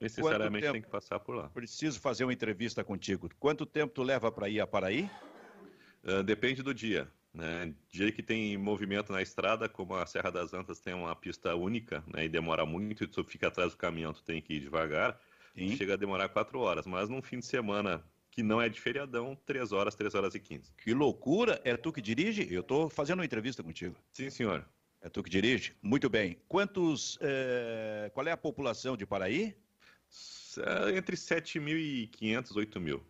Necessariamente tempo... tem que passar por lá. Preciso fazer uma entrevista contigo. Quanto tempo tu leva para ir a Paraí? Uh, depende do dia. Né? Dia que tem movimento na estrada, como a Serra das Antas tem uma pista única né? e demora muito, e tu fica atrás do caminhão, tu tem que ir devagar, Sim. chega a demorar quatro horas. Mas num fim de semana que não é de feriadão, três horas, três horas e quinze. Que loucura! É tu que dirige? Eu estou fazendo uma entrevista contigo. Sim, senhor. É tu que dirige? Muito bem. Quantos. É... Qual é a população de Paraí? É entre 7.500 e 8.000.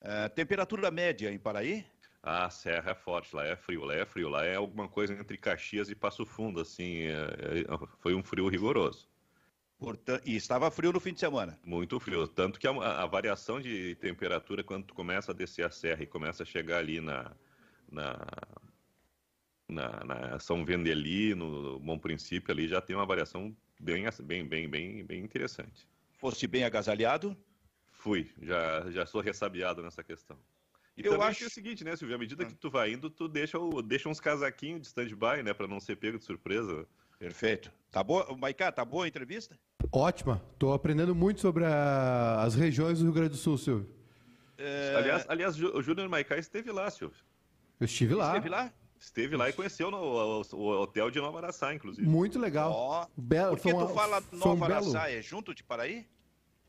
É, temperatura média em Paraí? A serra é forte, lá é frio, lá é frio, lá é alguma coisa entre Caxias e Passo Fundo, assim, é, é, foi um frio rigoroso. Portanto, e estava frio no fim de semana? Muito frio, tanto que a, a, variação de temperatura quando tu começa a descer a serra e começa a chegar ali na, na, na, na São Vendeli, no Bom Princípio, ali já tem uma variação bem, bem, bem, bem, bem interessante. Foste bem agasalhado? Fui, já, já sou ressabiado nessa questão. E eu acho é o seguinte, né, Silvio? À medida ah. que tu vai indo, tu deixa, deixa uns casaquinhos de stand-by, né, para não ser pego de surpresa. Perfeito. Tá boa, Maiká, tá boa a entrevista? Ótima. Tô aprendendo muito sobre a... as regiões do Rio Grande do Sul, Silvio. É... Aliás, aliás, o Júnior Maicá esteve lá, Silvio. Eu estive lá. Esteve lá? Esteve lá e conheceu no, o, o, hotel de Nova Araçá, inclusive. Muito legal. Oh, Belo, Por que tu fala Nova Araçá? É junto de Paraí?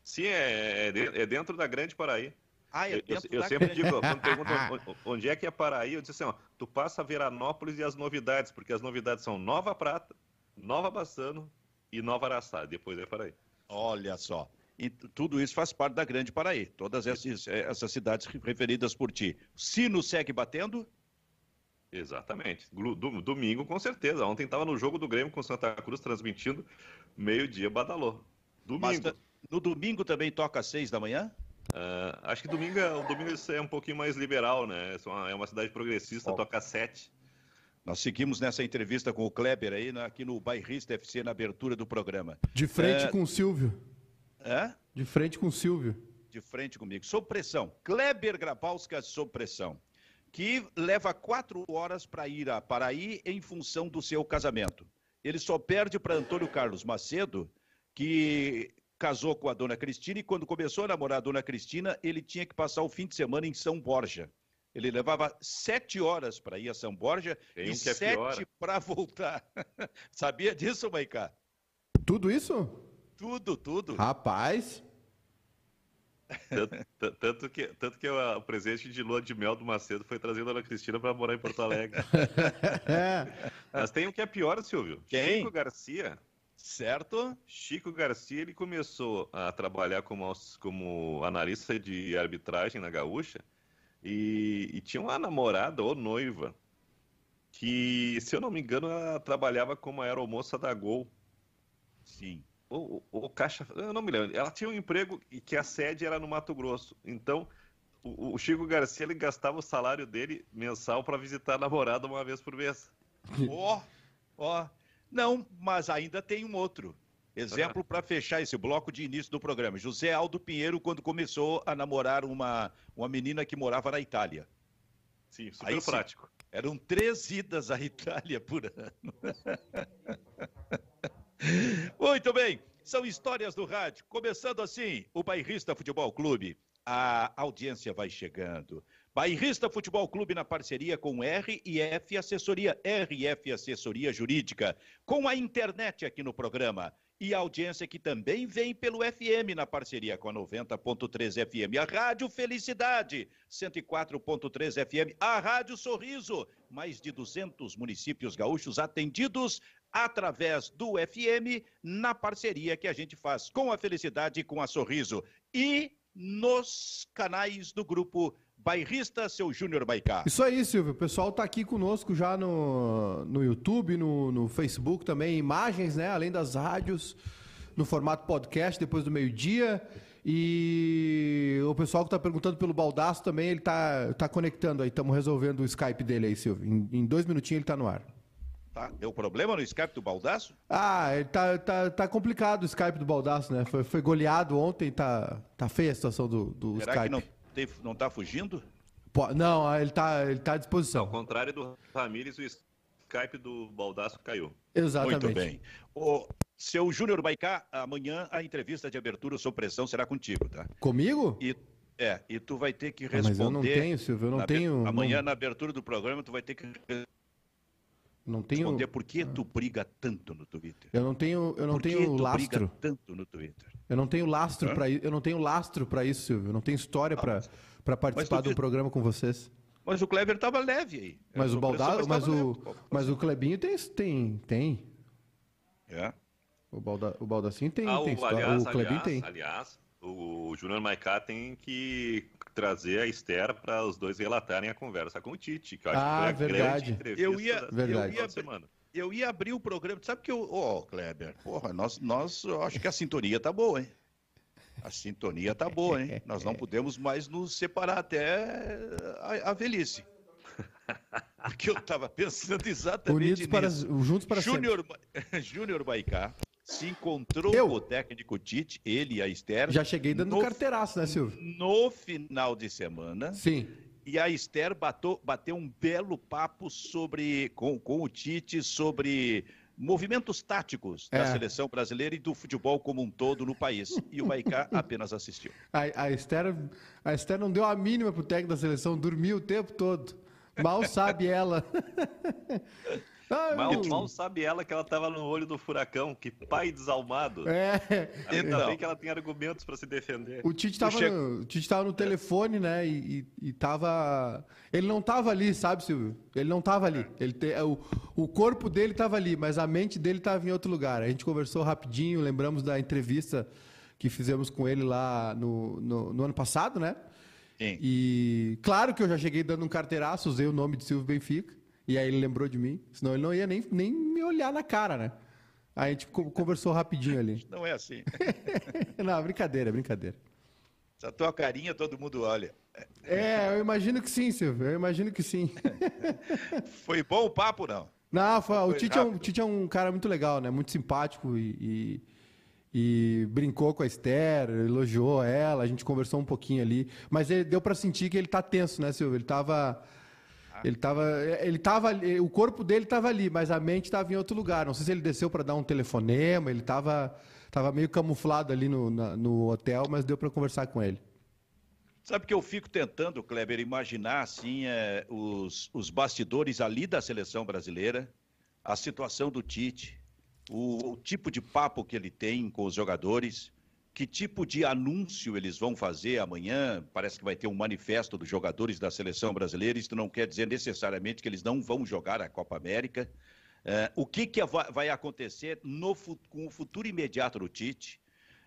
Sim, é, é, é dentro da Grande Paraí. Ah, é eu, eu sempre digo, quando perguntam onde é que é Paraí, eu disse assim, ó, tu passa a Veranópolis e as novidades, porque as novidades são Nova Prata, Nova Bassano e Nova Araçá, depois é Paraí. Olha só. E tudo isso faz parte da Grande Paraí, todas essas, essas cidades referidas por ti. Sino segue batendo? Exatamente. Domingo, com certeza. Ontem estava no jogo do Grêmio com Santa Cruz, transmitindo meio-dia, badalou. Domingo. Mas, no domingo também toca às seis da manhã? Uh, acho que domingo, é, o domingo é um pouquinho mais liberal, né? É uma, é uma cidade progressista, oh. toca sete. Nós seguimos nessa entrevista com o Kleber aí, né, aqui no Bairrista FC, na abertura do programa. De frente é... com o Silvio. É? De frente com o Silvio. De frente comigo. Sob pressão. Kleber Grabowska sob pressão. Que leva quatro horas para ir a Paraí em função do seu casamento. Ele só perde para Antônio Carlos Macedo, que casou com a dona Cristina e quando começou a namorar a dona Cristina, ele tinha que passar o fim de semana em São Borja. Ele levava sete horas para ir a São Borja Tem e um é sete para voltar. Sabia disso, Maicá? Tudo isso? Tudo, tudo. Rapaz. Tanto, tanto, que, tanto que o presente de lua de mel do Macedo foi trazido a Ana Cristina para morar em Porto Alegre. Mas tem um que é pior, Silvio. Quem? Chico Garcia Certo. Chico Garcia ele começou a trabalhar como, como analista de arbitragem na Gaúcha e, e, tinha uma namorada ou noiva que, se eu não me engano, ela trabalhava como aeromoça da Gol. Sim. Ou, ou caixa. Eu não me lembro. Ela tinha um emprego e que a sede era no Mato Grosso. Então, o, o Chico Garcia ele gastava o salário dele mensal para visitar a namorada uma vez por mês. Ó, ó. Oh, oh. Não, mas ainda tem um outro. Exemplo para fechar esse bloco de início do programa. José Aldo Pinheiro, quando começou a namorar uma, uma menina que morava na Itália. Sim, super Aí, prático. Sim, eram três idas à Itália por ano. Muito bem, são histórias do rádio. Começando assim, o Bairrista Futebol Clube. A audiência vai chegando. Bairrista Futebol Clube na parceria com RF Assessoria, RF Assessoria Jurídica, com a internet aqui no programa. E a audiência que também vem pelo FM na parceria com a 90.3 FM, a Rádio Felicidade, 104.3 FM, a Rádio Sorriso, mais de 200 municípios gaúchos atendidos através do FM na parceria que a gente faz com a Felicidade e com a Sorriso. E nos canais do grupo bairrista, seu Júnior Baicá. Isso aí, Silvio. O pessoal está aqui conosco já no, no YouTube, no, no Facebook também, imagens, né? Além das rádios, no formato podcast, depois do meio-dia. E o pessoal que está perguntando pelo Baldaço também, ele está tá conectando aí. Estamos resolvendo o Skype dele aí, Silvio. Em, em dois minutinhos ele está no ar. Tá. Deu problema no Skype do Baldaço? Ah, ele tá, tá, tá complicado o Skype do Baldaço, né? Foi, foi goleado ontem, tá, tá feia a situação do, do Será Skype. Que não não está fugindo? Pô, não, ele está ele tá à disposição. Ao contrário do Ramires, o Skype do Baldaço caiu. Exatamente. Muito bem. O Seu Júnior Baicá, amanhã a entrevista de abertura sob pressão será contigo, tá? Comigo? E, é, e tu vai ter que responder. mas eu não tenho, Silvio, eu não tenho. Amanhã, não... na abertura do programa, tu vai ter que não tenho... responder por que tu briga tanto no Twitter. Eu não tenho, eu não por tenho que lastro. Tu briga tanto no Twitter. Eu não tenho lastro para eu não tenho lastro para isso, Silvio. Eu não tenho história ah, para para participar do programa com vocês. Mas o Kleber estava leve aí. Mas o Baldado, mas o mas o Clebinho tem tem tem. É. O, Balda, o Baldacinho tem, ah, tem o, aliás, o Clebinho tem. Aliás, o Júnior Maicá tem que trazer a Esther para os dois relatarem a conversa com o Tite, que eu acho ah, que foi a verdade. grande eu ia, verdade. Eu ia, semana. Eu ia abrir o programa, sabe que eu, ó, oh, Kleber, porra, nós, nós, eu acho que a sintonia tá boa, hein? A sintonia tá boa, hein? Nós não podemos mais nos separar até a, a velhice. Porque eu estava pensando exatamente Unidos nisso. Para, juntos para Júnior, Júnior Baicá se encontrou eu? com o técnico Tite, ele e a Esther. Já cheguei dando no, carteiraço, né, Silvio? No final de semana. Sim. E a Esther bateu, bateu um belo papo sobre com, com o Tite sobre movimentos táticos da é. seleção brasileira e do futebol como um todo no país. E o Baicá apenas assistiu. A, a, Esther, a Esther não deu a mínima pro técnico da seleção, dormiu o tempo todo. Mal sabe ela. Ah, mal, mal, sabe ela que ela estava no olho do furacão, que pai desalmado. É. Ainda então, bem que ela tem argumentos para se defender. O Tite estava che... no, Tite no telefone, né? E, e, e tava. Ele não estava ali, sabe, Silvio? Ele não estava ali. Ele te... o, o corpo dele estava ali, mas a mente dele estava em outro lugar. A gente conversou rapidinho, lembramos da entrevista que fizemos com ele lá no, no, no ano passado, né? Sim. E claro que eu já cheguei dando um carteiraço, usei o nome de Silvio Benfica. E aí ele lembrou de mim, senão ele não ia nem, nem me olhar na cara, né? Aí a gente conversou rapidinho ali. Não é assim. não, brincadeira, brincadeira. Essa tua carinha todo mundo olha. É, eu imagino que sim, Silvio. Eu imagino que sim. foi bom o papo, não? Não, foi, o, Tite é um, o Tite é um cara muito legal, né? Muito simpático e, e, e, brincou com a Esther, elogiou ela, a gente conversou um pouquinho ali. Mas ele, deu para sentir que ele tá tenso, né, Silvio? Ele tava ele tava, ele tava, o corpo dele estava ali, mas a mente estava em outro lugar. Não sei se ele desceu para dar um telefonema, ele estava tava meio camuflado ali no, na, no hotel, mas deu para conversar com ele. Sabe que eu fico tentando, Kleber, imaginar assim é, os, os bastidores ali da seleção brasileira, a situação do Tite, o, o tipo de papo que ele tem com os jogadores que tipo de anúncio eles vão fazer amanhã? Parece que vai ter um manifesto dos jogadores da seleção brasileira. Isso não quer dizer necessariamente que eles não vão jogar a Copa América. É, o que, que vai acontecer no, com o futuro imediato do Tite?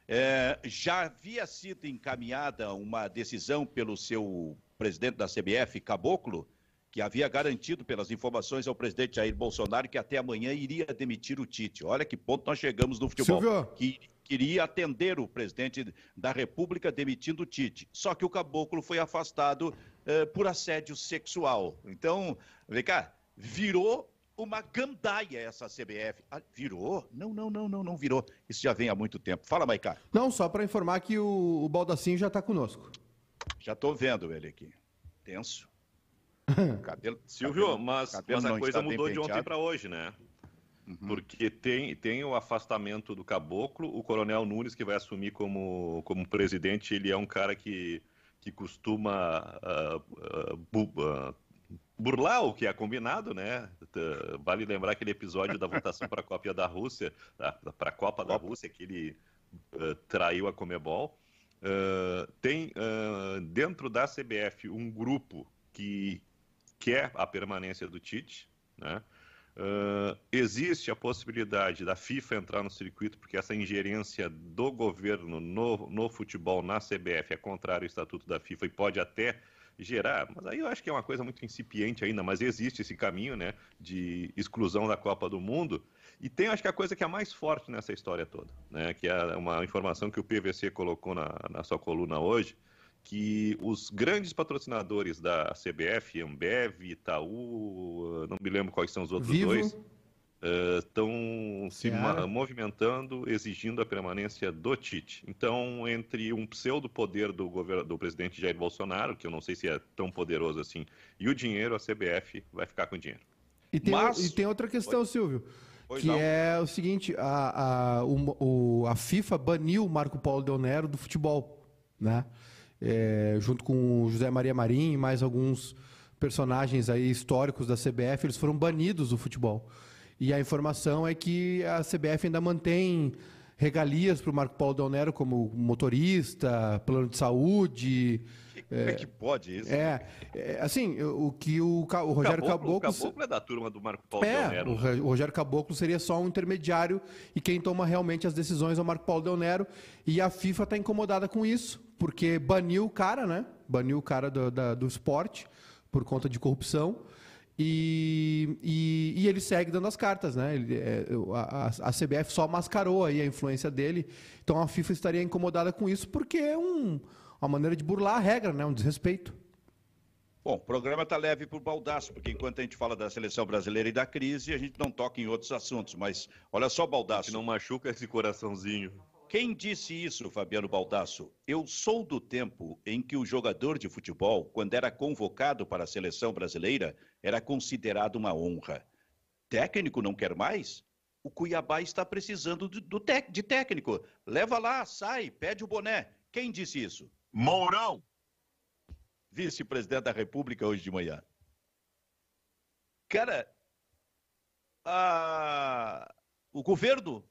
É, já havia sido encaminhada uma decisão pelo seu presidente da CBF, Caboclo, que havia garantido pelas informações ao presidente Jair Bolsonaro que até amanhã iria demitir o Tite. Olha que ponto nós chegamos no futebol. Silvio. Que queria atender o presidente da República demitindo o Tite. Só que o caboclo foi afastado eh, por assédio sexual. Então, vem cá, virou uma gandaia essa CBF. Ah, virou? Não, não, não, não, não virou. Isso já vem há muito tempo. Fala, Maicá. Não, só para informar que o, o Baldacinho já está conosco. Já estou vendo ele aqui. Tenso. Cabelo, Silvio, cabelo, mas, cabelo mas a coisa mudou de ontem para hoje, né? Uhum. Porque tem, tem o afastamento do caboclo, o coronel Nunes, que vai assumir como, como presidente, ele é um cara que, que costuma uh, uh, burlar o que é combinado, né? Vale lembrar aquele episódio da votação para a Copa da Rússia, para a Copa da Rússia, que ele uh, traiu a Comebol. Uh, tem uh, dentro da CBF um grupo que quer a permanência do Tite, né? Uh, existe a possibilidade da FIFA entrar no circuito, porque essa ingerência do governo no, no futebol, na CBF, é contrária ao estatuto da FIFA e pode até gerar, mas aí eu acho que é uma coisa muito incipiente ainda, mas existe esse caminho né, de exclusão da Copa do Mundo. E tem, acho que a coisa que é mais forte nessa história toda, né, que é uma informação que o PVC colocou na, na sua coluna hoje, que os grandes patrocinadores da CBF, Ambev, Itaú, não me lembro quais são os outros Vivo. dois, estão uh, se movimentando, exigindo a permanência do Tite. Então, entre um pseudo poder do do presidente Jair Bolsonaro, que eu não sei se é tão poderoso assim, e o dinheiro, a CBF vai ficar com o dinheiro. E tem, Mas... e tem outra questão, Silvio. Pois que não. é o seguinte, a, a, o, a FIFA baniu o Marco Paulo Del Nero do futebol, né? É, junto com o José Maria Marim e mais alguns personagens aí históricos da CBF, eles foram banidos do futebol. E a informação é que a CBF ainda mantém regalias para o Marco Paulo Del Nero como motorista, plano de saúde. Como é, que pode isso? É, é assim, o que o, o Rogério Caboclo... Caboclo... O Caboclo é da turma do Marco Paulo é, Del Nero. O Rogério Caboclo seria só um intermediário e quem toma realmente as decisões é o Marco Paulo Del Nero. E a FIFA está incomodada com isso, porque baniu o cara, né? Baniu o cara do, da, do esporte por conta de corrupção. E, e, e, ele segue dando as cartas, né? Ele, é, a, a, CBF só mascarou aí a influência dele. Então a FIFA estaria incomodada com isso porque é um, uma maneira de burlar a regra, né? Um desrespeito. Bom, o programa está leve por baldaço, porque enquanto a gente fala da seleção brasileira e da crise, a gente não toca em outros assuntos. Mas olha só, baldaço. Não machuca esse coraçãozinho. Quem disse isso, Fabiano Baldasso? Eu sou do tempo em que o jogador de futebol, quando era convocado para a seleção brasileira, era considerado uma honra. Técnico não quer mais? O Cuiabá está precisando de, do de técnico. Leva lá, sai, pede o boné. Quem disse isso? Mourão. Vice-presidente da República hoje de manhã. Cara, a... o governo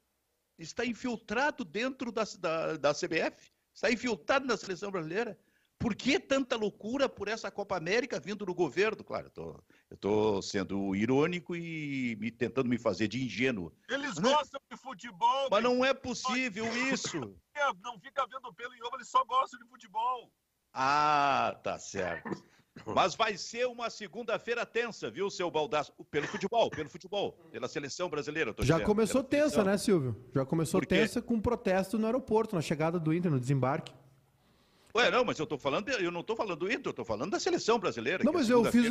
está infiltrado dentro da, da, da CBF, está infiltrado na seleção brasileira. Por que tanta loucura por essa Copa América vindo do governo? Claro, eu estou sendo irônico e me, tentando me fazer de ingênuo. Eles mas gostam de futebol. Mas não é possível isso. Não fica vendo pelo em ovo, eles só gostam de futebol. Ah, tá certo. Mas vai ser uma segunda-feira tensa, viu, seu Baldaço? Pelo futebol, pelo futebol, pela seleção brasileira. Já dizendo, começou tensa, seleção. né, Silvio? Já começou tensa com um protesto no aeroporto, na chegada do Inter, no desembarque. Ué, não, mas eu tô falando, eu não tô falando do Inter, eu tô falando da seleção brasileira. Não, mas eu fiz,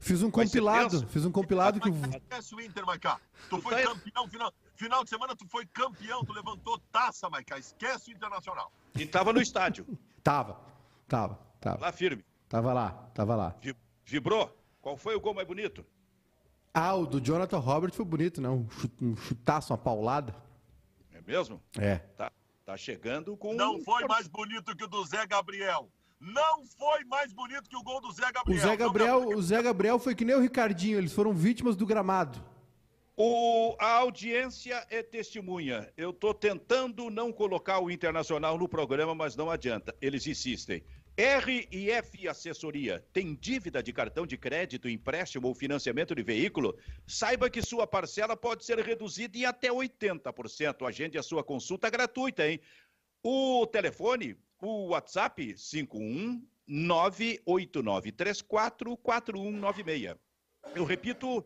fiz um compilado, fiz um compilado que... Esquece o Inter, Maicá. Tu foi tá campeão, final, final de semana tu foi campeão, tu levantou taça, Maicá. Esquece o Internacional. E tava no estádio. tava, tava, tava. Lá firme. Tava lá, tava lá. Vibrou? Qual foi o gol mais bonito? Ah, o do Jonathan Robert foi bonito, né? Um, um chutaço, uma paulada. É mesmo? É. Tá, tá chegando com. Não foi mais bonito que o do Zé Gabriel. Não foi mais bonito que o gol do Zé Gabriel. O Zé Gabriel, o Zé Gabriel foi que nem o Ricardinho, eles foram vítimas do gramado. O, a audiência é testemunha. Eu estou tentando não colocar o Internacional no programa, mas não adianta. Eles insistem. RIF Assessoria. Tem dívida de cartão de crédito, empréstimo ou financiamento de veículo? Saiba que sua parcela pode ser reduzida em até 80%. Agende a sua consulta gratuita, hein? O telefone, o WhatsApp, 51 989344196. Eu repito,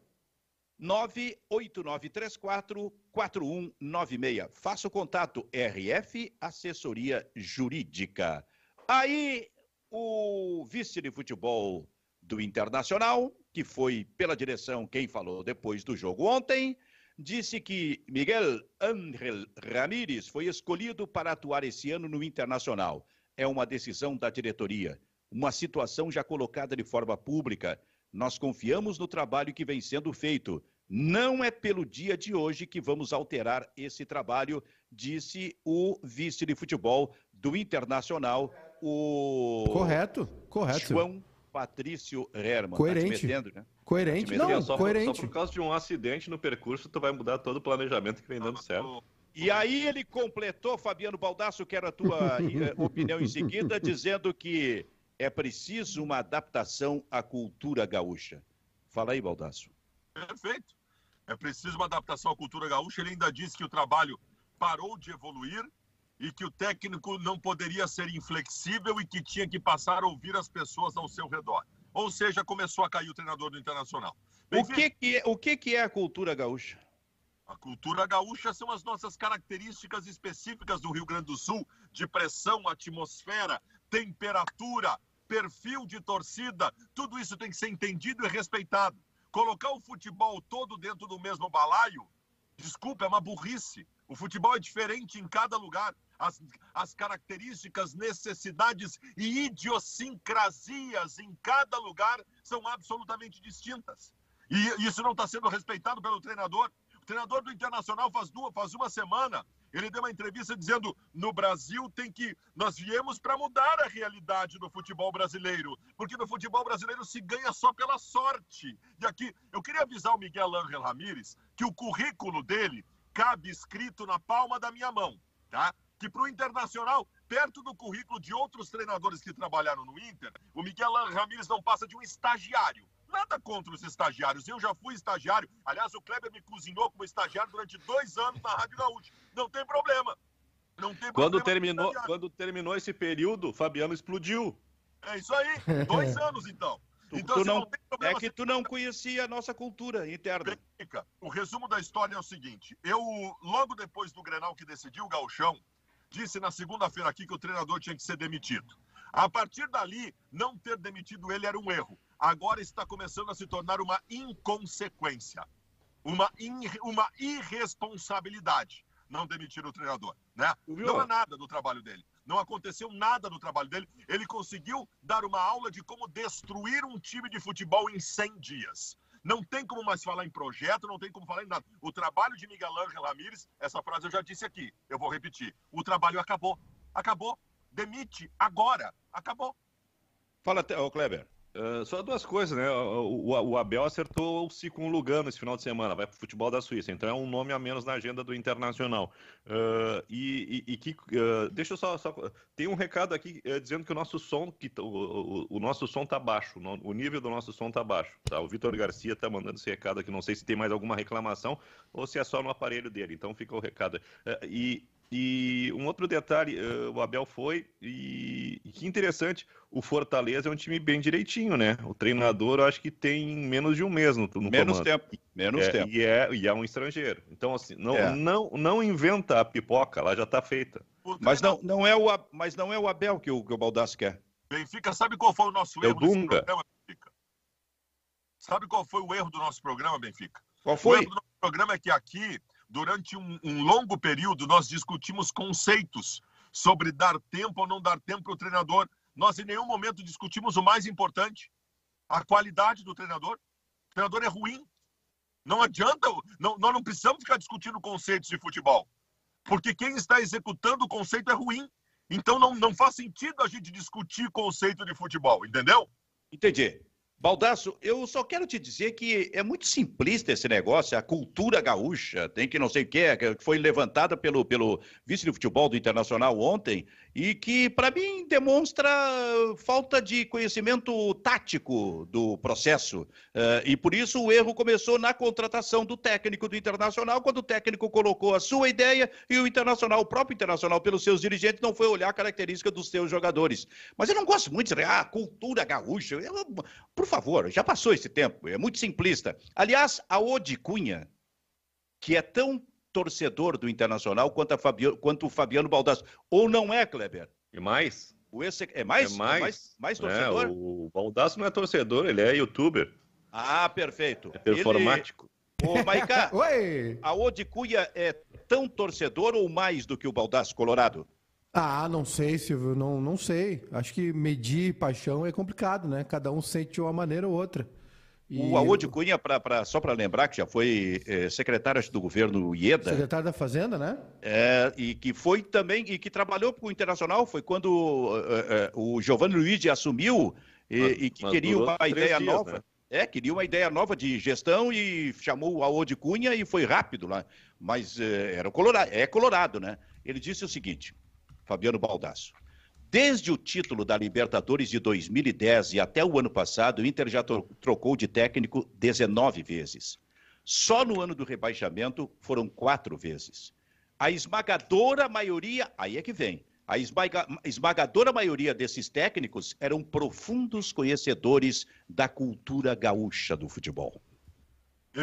989344196. Faça o contato RF Assessoria Jurídica. Aí o vice de futebol do Internacional, que foi pela direção quem falou depois do jogo ontem, disse que Miguel Ángel Ramírez foi escolhido para atuar esse ano no Internacional. É uma decisão da diretoria, uma situação já colocada de forma pública. Nós confiamos no trabalho que vem sendo feito. Não é pelo dia de hoje que vamos alterar esse trabalho, disse o vice de futebol do Internacional, o. Correto, correto. João Patrício Herman. Coerente. Tá metendo, né? Coerente, tá não, só coerente. Por, só por causa de um acidente no percurso, tu vai mudar todo o planejamento que vem dando certo. E aí ele completou, Fabiano Baldasso, quero a tua eh, opinião em seguida, dizendo que é preciso uma adaptação à cultura gaúcha. Fala aí, Baldasso. Perfeito. É preciso uma adaptação à cultura gaúcha. Ele ainda disse que o trabalho parou de evoluir e que o técnico não poderia ser inflexível e que tinha que passar a ouvir as pessoas ao seu redor. Ou seja, começou a cair o treinador do Internacional. o que, que, é, o que, que é a cultura gaúcha? A cultura gaúcha são as nossas características específicas do Rio Grande do Sul, de pressão, atmosfera, temperatura, perfil de torcida, tudo isso tem que ser entendido e respeitado. Colocar o futebol todo dentro do mesmo balaio, desculpa, é uma burrice. O futebol é diferente em cada lugar as, as características, necessidades e idiosincrasias em cada lugar são absolutamente distintas. E isso não está sendo respeitado pelo treinador. O treinador do Internacional faz, duas, faz uma semana, ele deu uma entrevista dizendo: no Brasil tem que. Nós viemos para mudar a realidade do futebol brasileiro, porque no futebol brasileiro se ganha só pela sorte. E aqui, eu queria avisar o Miguel Ángel Ramírez que o currículo dele cabe escrito na palma da minha mão, tá? Que para o Internacional, perto do currículo de outros treinadores que trabalharam no Inter, o Miguel Ángel Ramírez não passa de um estagiário. Nada contra os estagiários. Eu já fui estagiário. Aliás, o Kleber me cozinhou como estagiário durante dois anos na Rádio Gaúcha. Não tem problema. Não tem quando problema. Terminou, quando terminou esse período, Fabiano explodiu. É isso aí. Dois anos, então. Então, tu não, não é que tu não conhecia a nossa cultura interna. O resumo da história é o seguinte: eu, logo depois do Grenal que decidiu o Galchão, disse na segunda-feira aqui que o treinador tinha que ser demitido. A partir dali, não ter demitido ele era um erro agora está começando a se tornar uma inconsequência, uma, in, uma irresponsabilidade não demitir o treinador, né? Não há nada do trabalho dele. Não aconteceu nada no trabalho dele. Ele conseguiu dar uma aula de como destruir um time de futebol em 100 dias. Não tem como mais falar em projeto, não tem como falar em nada. O trabalho de Miguel Ángel Ramírez, essa frase eu já disse aqui, eu vou repetir. O trabalho acabou. Acabou. Demite agora. Acabou. Fala, ô Kleber. Uh, só duas coisas, né? O, o, o Abel acertou-se com o Lugano esse final de semana, vai para o futebol da Suíça, então é um nome a menos na agenda do Internacional. Uh, e, e, e, que. Uh, deixa eu só, só. Tem um recado aqui dizendo que o nosso som, que, o, o, nosso som tá baixo, o nível do nosso som tá baixo. Tá? O Vitor Garcia tá mandando esse recado aqui, não sei se tem mais alguma reclamação ou se é só no aparelho dele, então fica o recado. e e um outro detalhe, uh, o Abel foi, e, e, que interessante, o Fortaleza é um time bem direitinho, né? O treinador eu acho que tem menos de um mês no, no Menos comando. tempo, menos é, tempo. E é, e é um estrangeiro. Então, assim, não, é. não, não inventa a pipoca, ela já está feita. Mas não, não é o, mas não é o Abel que o, que o Baldassi quer. Benfica, sabe qual foi o nosso é erro nesse programa, Benfica? Sabe qual foi o erro do nosso programa, Benfica? Qual foi? O erro do nosso programa é que aqui durante um, um longo período, nós discutimos conceitos sobre dar tempo ou não dar tempo para o treinador. Nós, em nenhum momento, discutimos o mais importante: a qualidade do treinador. O treinador é ruim. Não adianta, não, nós não precisamos ficar discutindo conceitos de futebol, porque quem está executando o conceito é ruim. Então não, não faz sentido a gente discutir conceito de futebol, entendeu? Entendi. Baldasso, eu só quero te dizer que é muito simplista esse negócio, a cultura gaúcha, tem que não sei o que, que foi levantada pelo, pelo vice de futebol do Internacional ontem, e que, para mim, demonstra falta de conhecimento tático do processo. Uh, e por isso o erro começou na contratação do técnico do Internacional, quando o técnico colocou a sua ideia e o Internacional, o próprio Internacional, pelos seus dirigentes, não foi olhar a característica dos seus jogadores. Mas eu não gosto muito de dizer, ah, cultura gaúcha. Eu, por favor, já passou esse tempo, é muito simplista. Aliás, a Odi Cunha, que é tão torcedor do Internacional quanto, Fabiano, quanto o Fabiano Baldasso, ou não é, Kleber? E mais? O esse, é mais? É mais, é mais, mais é, torcedor? É, o Baldasso não é torcedor, ele é youtuber. Ah, perfeito. É performático. Ele... Ô, Maiká, Oi! a Odi Cunha é tão torcedor ou mais do que o Baldasso Colorado? Ah, não sei, Silvio, não, não sei. Acho que medir paixão é complicado, né? Cada um sente de uma maneira ou outra. E... O Aode Cunha, pra, pra, só para lembrar, que já foi é, secretário do governo IEDA. Secretário da Fazenda, né? É, e que foi também, e que trabalhou com o Internacional, foi quando é, o Giovanni Luiz assumiu e, mas, e que queria uma ideia dias, nova. Né? É, queria uma ideia nova de gestão e chamou o Aode Cunha e foi rápido lá. Mas era colorado, é colorado, né? Ele disse o seguinte: Fabiano Baldasso. Desde o título da Libertadores de 2010 e até o ano passado, o Inter já trocou de técnico 19 vezes. Só no ano do rebaixamento foram quatro vezes. A esmagadora maioria, aí é que vem, a esmaga, esmagadora maioria desses técnicos eram profundos conhecedores da cultura gaúcha do futebol.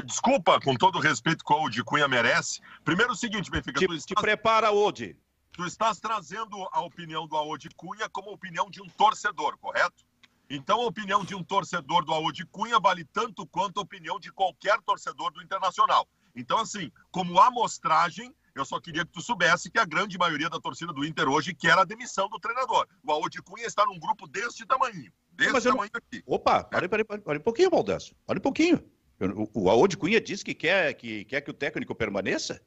Desculpa, com todo o respeito que o Odi Cunha merece. Primeiro o seguinte, Benfica. Te, tu te prepara, Odi. Tu estás trazendo a opinião do Aode Cunha como opinião de um torcedor, correto? Então, a opinião de um torcedor do Aode Cunha vale tanto quanto a opinião de qualquer torcedor do Internacional. Então, assim, como amostragem, eu só queria que tu soubesse que a grande maioria da torcida do Inter hoje quer a demissão do treinador. O Aode Cunha está num grupo deste tamanho. Desse tamanho não... aqui. Opa, pare, pare, pare, pare um pouquinho, Baldasso. Pare um pouquinho. O, o Cunha disse que quer que, quer que o técnico permaneça?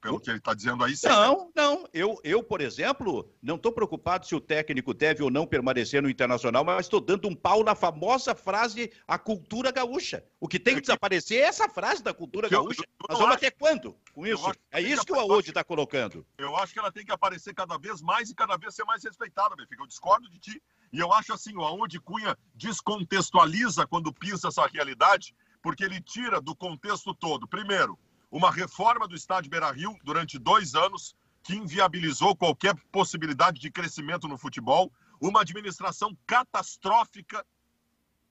Pelo que ele está dizendo aí. Sim. Não, não. Eu, eu, por exemplo, não estou preocupado se o técnico deve ou não permanecer no Internacional, mas estou dando um pau na famosa frase a cultura gaúcha. O que tem que desaparecer é essa frase da cultura gaúcha. Nós vamos até quando com isso? É isso que o Aode está colocando. Eu acho que ela tem que aparecer cada vez mais e cada vez ser mais respeitada, Benfica. Eu discordo de ti. E eu acho assim, o Aode Cunha descontextualiza quando pisa essa realidade, porque ele tira do contexto todo. Primeiro, uma reforma do estádio Beira-Rio durante dois anos, que inviabilizou qualquer possibilidade de crescimento no futebol, uma administração catastrófica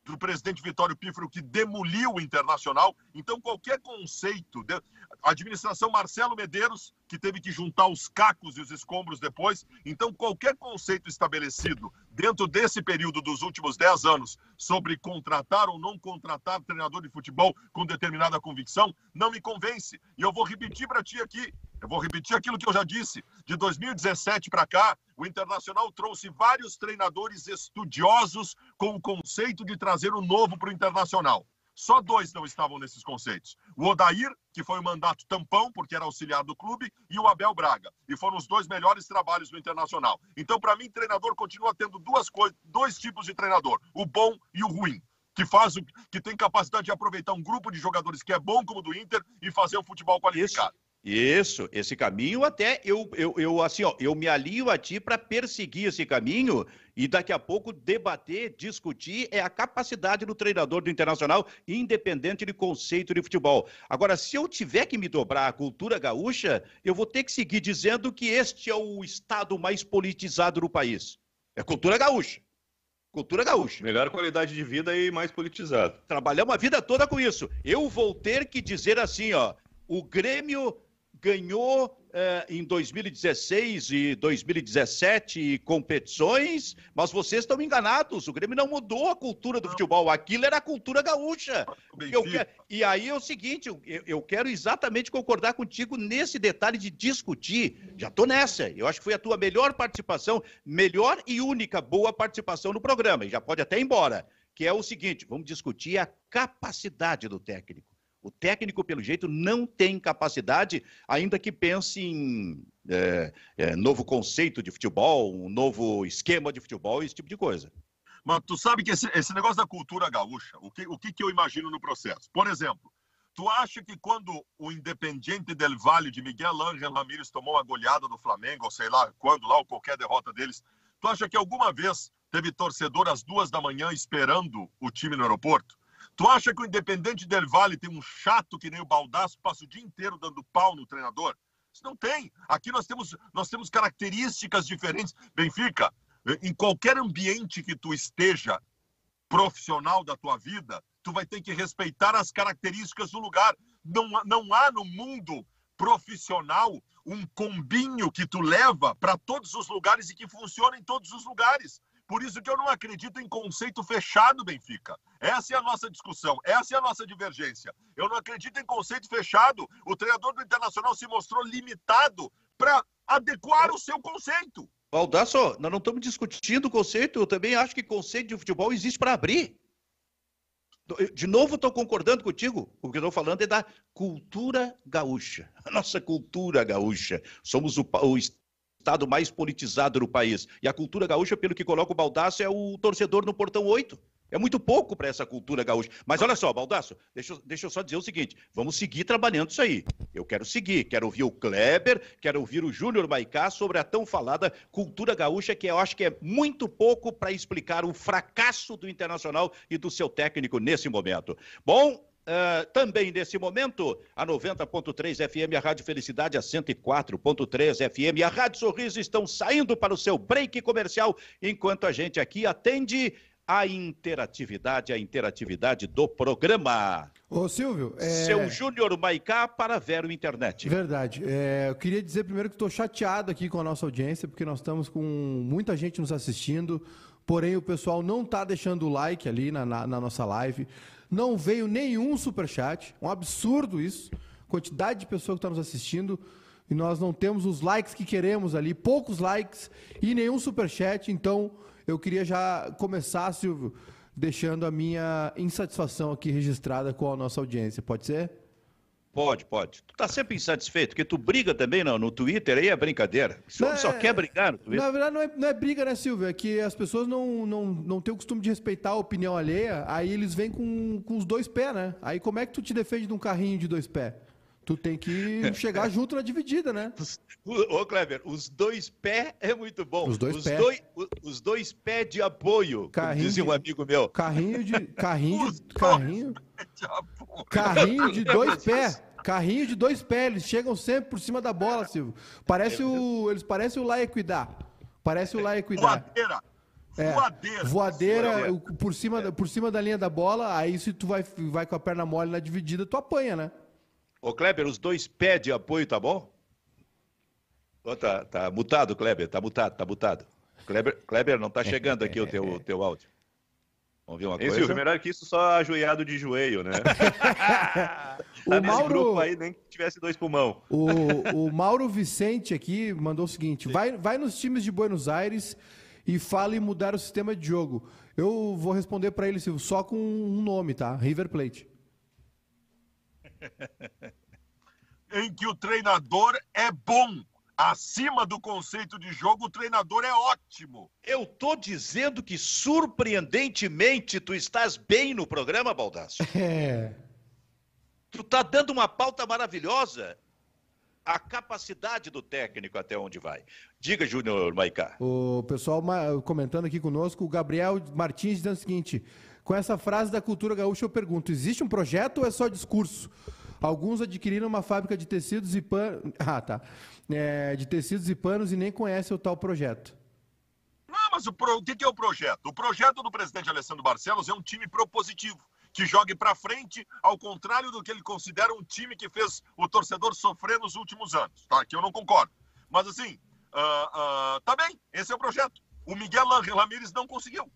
do presidente Vitório Pífero, que demoliu o Internacional. Então, qualquer conceito. De... A administração Marcelo Medeiros, que teve que juntar os cacos e os escombros depois. Então, qualquer conceito estabelecido dentro desse período dos últimos 10 anos sobre contratar ou não contratar treinador de futebol com determinada convicção, não me convence. E eu vou repetir para ti aqui. Eu vou repetir aquilo que eu já disse. De 2017 para cá, o Internacional trouxe vários treinadores estudiosos com o conceito de trazer o novo para o Internacional. Só dois não estavam nesses conceitos. O Odair, que foi o mandato tampão, porque era auxiliar do clube, e o Abel Braga. E foram os dois melhores trabalhos do Internacional. Então, para mim, treinador continua tendo duas coisas, dois tipos de treinador: o bom e o ruim. Que faz o, que tem capacidade de aproveitar um grupo de jogadores que é bom como o do Inter e fazer um futebol qualificado. Isso. Isso, esse caminho até eu, eu, eu assim, ó, eu me alio a ti para perseguir esse caminho e daqui a pouco debater, discutir é a capacidade do treinador do Internacional, independente de conceito de futebol. Agora, se eu tiver que me dobrar à cultura gaúcha, eu vou ter que seguir dizendo que este é o estado mais politizado do país. É cultura gaúcha. Cultura gaúcha. Melhor qualidade de vida e mais politizado. Trabalhamos a vida toda com isso. Eu vou ter que dizer assim, ó, o Grêmio ganhou eh, em 2016 e 2017 competições, mas vocês estão enganados. O Grêmio não mudou a cultura do futebol. Aquilo era a cultura gaúcha. Quero... E aí é o seguinte: eu, eu, quero exatamente concordar contigo nesse detalhe de discutir. Já estou nessa. Eu acho que foi a tua melhor participação, melhor e única boa participação no programa. E já pode até ir embora. Que é o seguinte: vamos discutir a capacidade do técnico. O técnico, pelo jeito, não tem capacidade, ainda que pense em é, é, novo conceito de futebol, um novo esquema de futebol, esse tipo de coisa. Mas tu sabe que esse, esse negócio da cultura gaúcha, o que, o que, que eu imagino no processo? Por exemplo, tu acha que quando o Independiente del Valle de Miguel Ángel Ramírez tomou a goleada do Flamengo, ou sei lá quando, lá, ou qualquer derrota deles, tu acha que alguma vez teve torcedor às duas da manhã esperando o time no aeroporto? Tu acha que o Independente Del Vale tem um chato que nem o Baldaço, passa o dia inteiro dando pau no treinador? Isso não tem. Aqui nós temos, nós temos características diferentes. Benfica, em qualquer ambiente que tu esteja profissional da tua vida, tu vai ter que respeitar as características do lugar. Não, não há no mundo profissional um combinho que tu leva para todos os lugares e que funciona em todos os lugares. Por isso que eu não acredito em conceito fechado, Benfica. Essa é a nossa discussão, essa é a nossa divergência. Eu não acredito em conceito fechado. O treinador do Internacional se mostrou limitado para adequar o seu conceito. Baldasso, nós não estamos discutindo o conceito. Eu também acho que conceito de futebol existe para abrir. De novo, estou concordando contigo. O que estou falando é da cultura gaúcha. A nossa cultura gaúcha. Somos o, o estado mais politizado do país. E a cultura gaúcha, pelo que coloca o Baldaço, é o torcedor no portão 8. É muito pouco para essa cultura gaúcha. Mas olha só, Baldaço, deixa, deixa eu só dizer o seguinte: vamos seguir trabalhando isso aí. Eu quero seguir, quero ouvir o Kleber, quero ouvir o Júnior Maicá sobre a tão falada cultura gaúcha, que eu acho que é muito pouco para explicar o fracasso do Internacional e do seu técnico nesse momento. Bom, Uh, também nesse momento, a 90.3 FM, a Rádio Felicidade, a 104.3 FM, a Rádio Sorriso estão saindo para o seu break comercial, enquanto a gente aqui atende a interatividade, a interatividade do programa. Ô Silvio, é... seu Júnior Maicá para Vero Internet. Verdade. É, eu queria dizer primeiro que estou chateado aqui com a nossa audiência, porque nós estamos com muita gente nos assistindo, porém o pessoal não está deixando o like ali na, na, na nossa live não veio nenhum superchat. Um absurdo isso. Quantidade de pessoas que estão nos assistindo e nós não temos os likes que queremos ali, poucos likes e nenhum superchat. Então, eu queria já começar, Silvio, deixando a minha insatisfação aqui registrada com a nossa audiência. Pode ser? Pode, pode. Tu tá sempre insatisfeito, porque tu briga também no, no Twitter, aí é brincadeira. Só, é, só quer brigar no Twitter. Na verdade, não é, não é, briga, né, Silvio? É que as pessoas não, não, não têm o costume de respeitar a opinião alheia, aí eles vêm com, com os dois pés, né? Aí como é que tu te defende de um carrinho de dois pés? Tu tem que chegar junto na dividida, né? Ô, Kleber, os dois pés é muito bom. Os dois pés. Dois, os dois pés de apoio, carrinho dizia um amigo meu. Carrinho de. Carrinho de. Carrinho. Carrinho de dois pés. Carrinho de dois pés. Eles chegam sempre por cima da bola, Silvio. Parece o. Eles parecem o Laequidar. Parece o Laequidar. Voadeira. É, voadeira. Voadeira por cima, por cima da linha da bola. Aí se tu vai, vai com a perna mole na dividida, tu apanha, né? Ô, Kleber, os dois pés de apoio, tá bom? Oh, tá, tá mutado, Kleber, tá mutado, tá mutado. Kleber, Kleber não tá chegando aqui o teu, teu áudio. Vamos ver uma Esse coisa? Silvio, melhor que isso, só ajoelhado de joelho, né? o tá Mauro... grupo aí, nem que tivesse dois pulmão. O, o Mauro Vicente aqui mandou o seguinte, vai, vai nos times de Buenos Aires e fala em mudar o sistema de jogo. Eu vou responder para ele, Silvio, só com um nome, tá? River Plate. em que o treinador é bom. Acima do conceito de jogo, o treinador é ótimo. Eu tô dizendo que, surpreendentemente, tu estás bem no programa, Baldassio. É. Tu tá dando uma pauta maravilhosa. A capacidade do técnico até onde vai. Diga, Júnior Maicá. O pessoal comentando aqui conosco, o Gabriel Martins dizendo o seguinte: com essa frase da cultura gaúcha, eu pergunto: existe um projeto ou é só discurso? Alguns adquiriram uma fábrica de tecidos e panos. Ah, tá. É, de tecidos e panos e nem conhecem o tal projeto. Não, mas o, pro... o que é o projeto? O projeto do presidente Alessandro Barcelos é um time propositivo, que jogue para frente, ao contrário do que ele considera um time que fez o torcedor sofrer nos últimos anos. Tá? Que eu não concordo. Mas assim, uh, uh, tá bem, esse é o projeto. O Miguel Ramírez não conseguiu.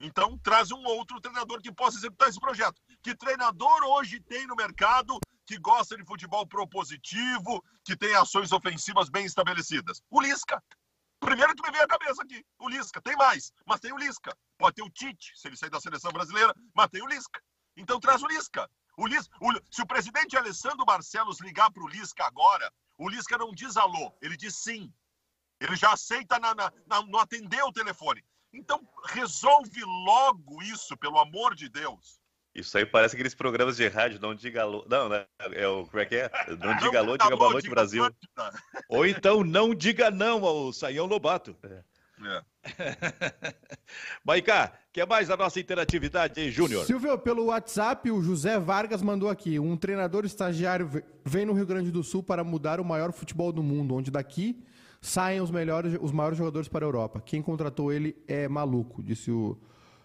Então, traz um outro treinador que possa executar esse projeto. Que treinador hoje tem no mercado que gosta de futebol propositivo, que tem ações ofensivas bem estabelecidas? O Lisca. Primeiro que me veio a cabeça aqui, o Lisca. Tem mais, mas tem o Lisca. Pode ter o Tite, se ele sair da seleção brasileira, mas tem o Lisca. Então traz o Lisca. O o, se o presidente Alessandro Barcelos ligar para o Lisca agora, o Lisca não diz alô, ele diz sim. Ele já aceita na, na, na, não atender o telefone. Então, resolve logo isso, pelo amor de Deus. Isso aí parece aqueles programas de rádio, não diga alô. Não, né? É o, como é que é? Não diga alô, diga boa noite, Brasil. Ou então não diga não ao Saião Lobato. É. É. Maicá, quer mais a nossa interatividade aí, Júnior? Silvio, pelo WhatsApp, o José Vargas mandou aqui. Um treinador estagiário vem no Rio Grande do Sul para mudar o maior futebol do mundo, onde daqui saem os melhores, os maiores jogadores para a Europa. Quem contratou ele é maluco, disse o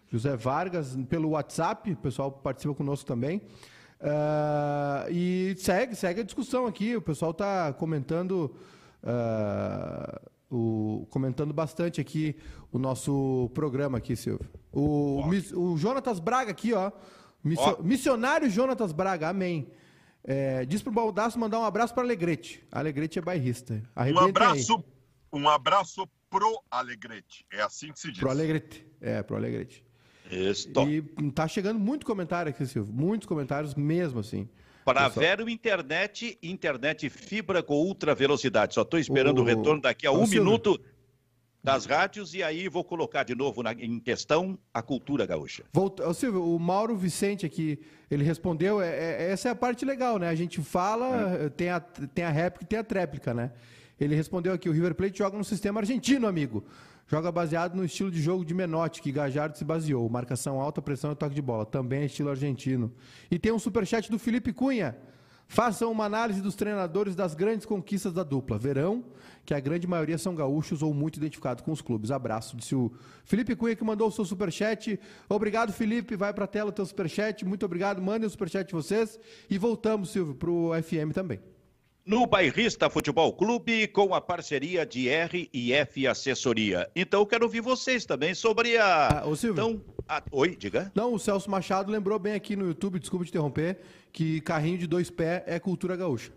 José Vargas pelo WhatsApp. O pessoal participa conosco também. Uh, e segue, segue a discussão aqui. O pessoal está comentando, uh, o, comentando bastante aqui o nosso programa aqui, Silvio. O, o Jonatas Braga aqui, ó. Missionário Jonatas Braga, amém. É, diz pro Baldaço mandar um abraço para Alegrete. Alegrete é bairrista. um abraço, aí. um abraço pro Alegrete. É assim que se diz. Pro Alegrete. É, pro Alegrete. Isso. E tá chegando muito comentário aqui, Silvio. Muitos comentários mesmo, assim. Para Vero Internet, internet fibra com ultra velocidade. Só estou esperando o... o retorno daqui a um Silvio. minuto das rádios e aí vou colocar de novo na, em questão a cultura gaúcha. Volta, Silvio, o Mauro Vicente aqui, ele respondeu, é, é, essa é a parte legal, né? A gente fala, é. tem, a, tem a réplica e tem a tréplica, né? Ele respondeu aqui, o River Plate joga no sistema argentino, amigo. Joga baseado no estilo de jogo de Menotti, que Gajardo se baseou. Marcação alta, pressão e toque de bola. Também é estilo argentino. E tem um superchat do Felipe Cunha. Façam uma análise dos treinadores das grandes conquistas da dupla. Verão que a grande maioria são gaúchos ou muito identificados com os clubes. Abraço, disse o Felipe Cunha que mandou o seu superchat. Obrigado, Felipe. Vai para a tela o teu superchat. Muito obrigado. Mandem o superchat de vocês. E voltamos, Silvio, para o FM também. No Bairrista Futebol Clube, com a parceria de R e F Assessoria. Então, eu quero ouvir vocês também sobre a. Ah, ô, Silvio. Então, a... Oi, diga. Não, o Celso Machado lembrou bem aqui no YouTube, desculpa te interromper, que carrinho de dois pés é cultura gaúcha.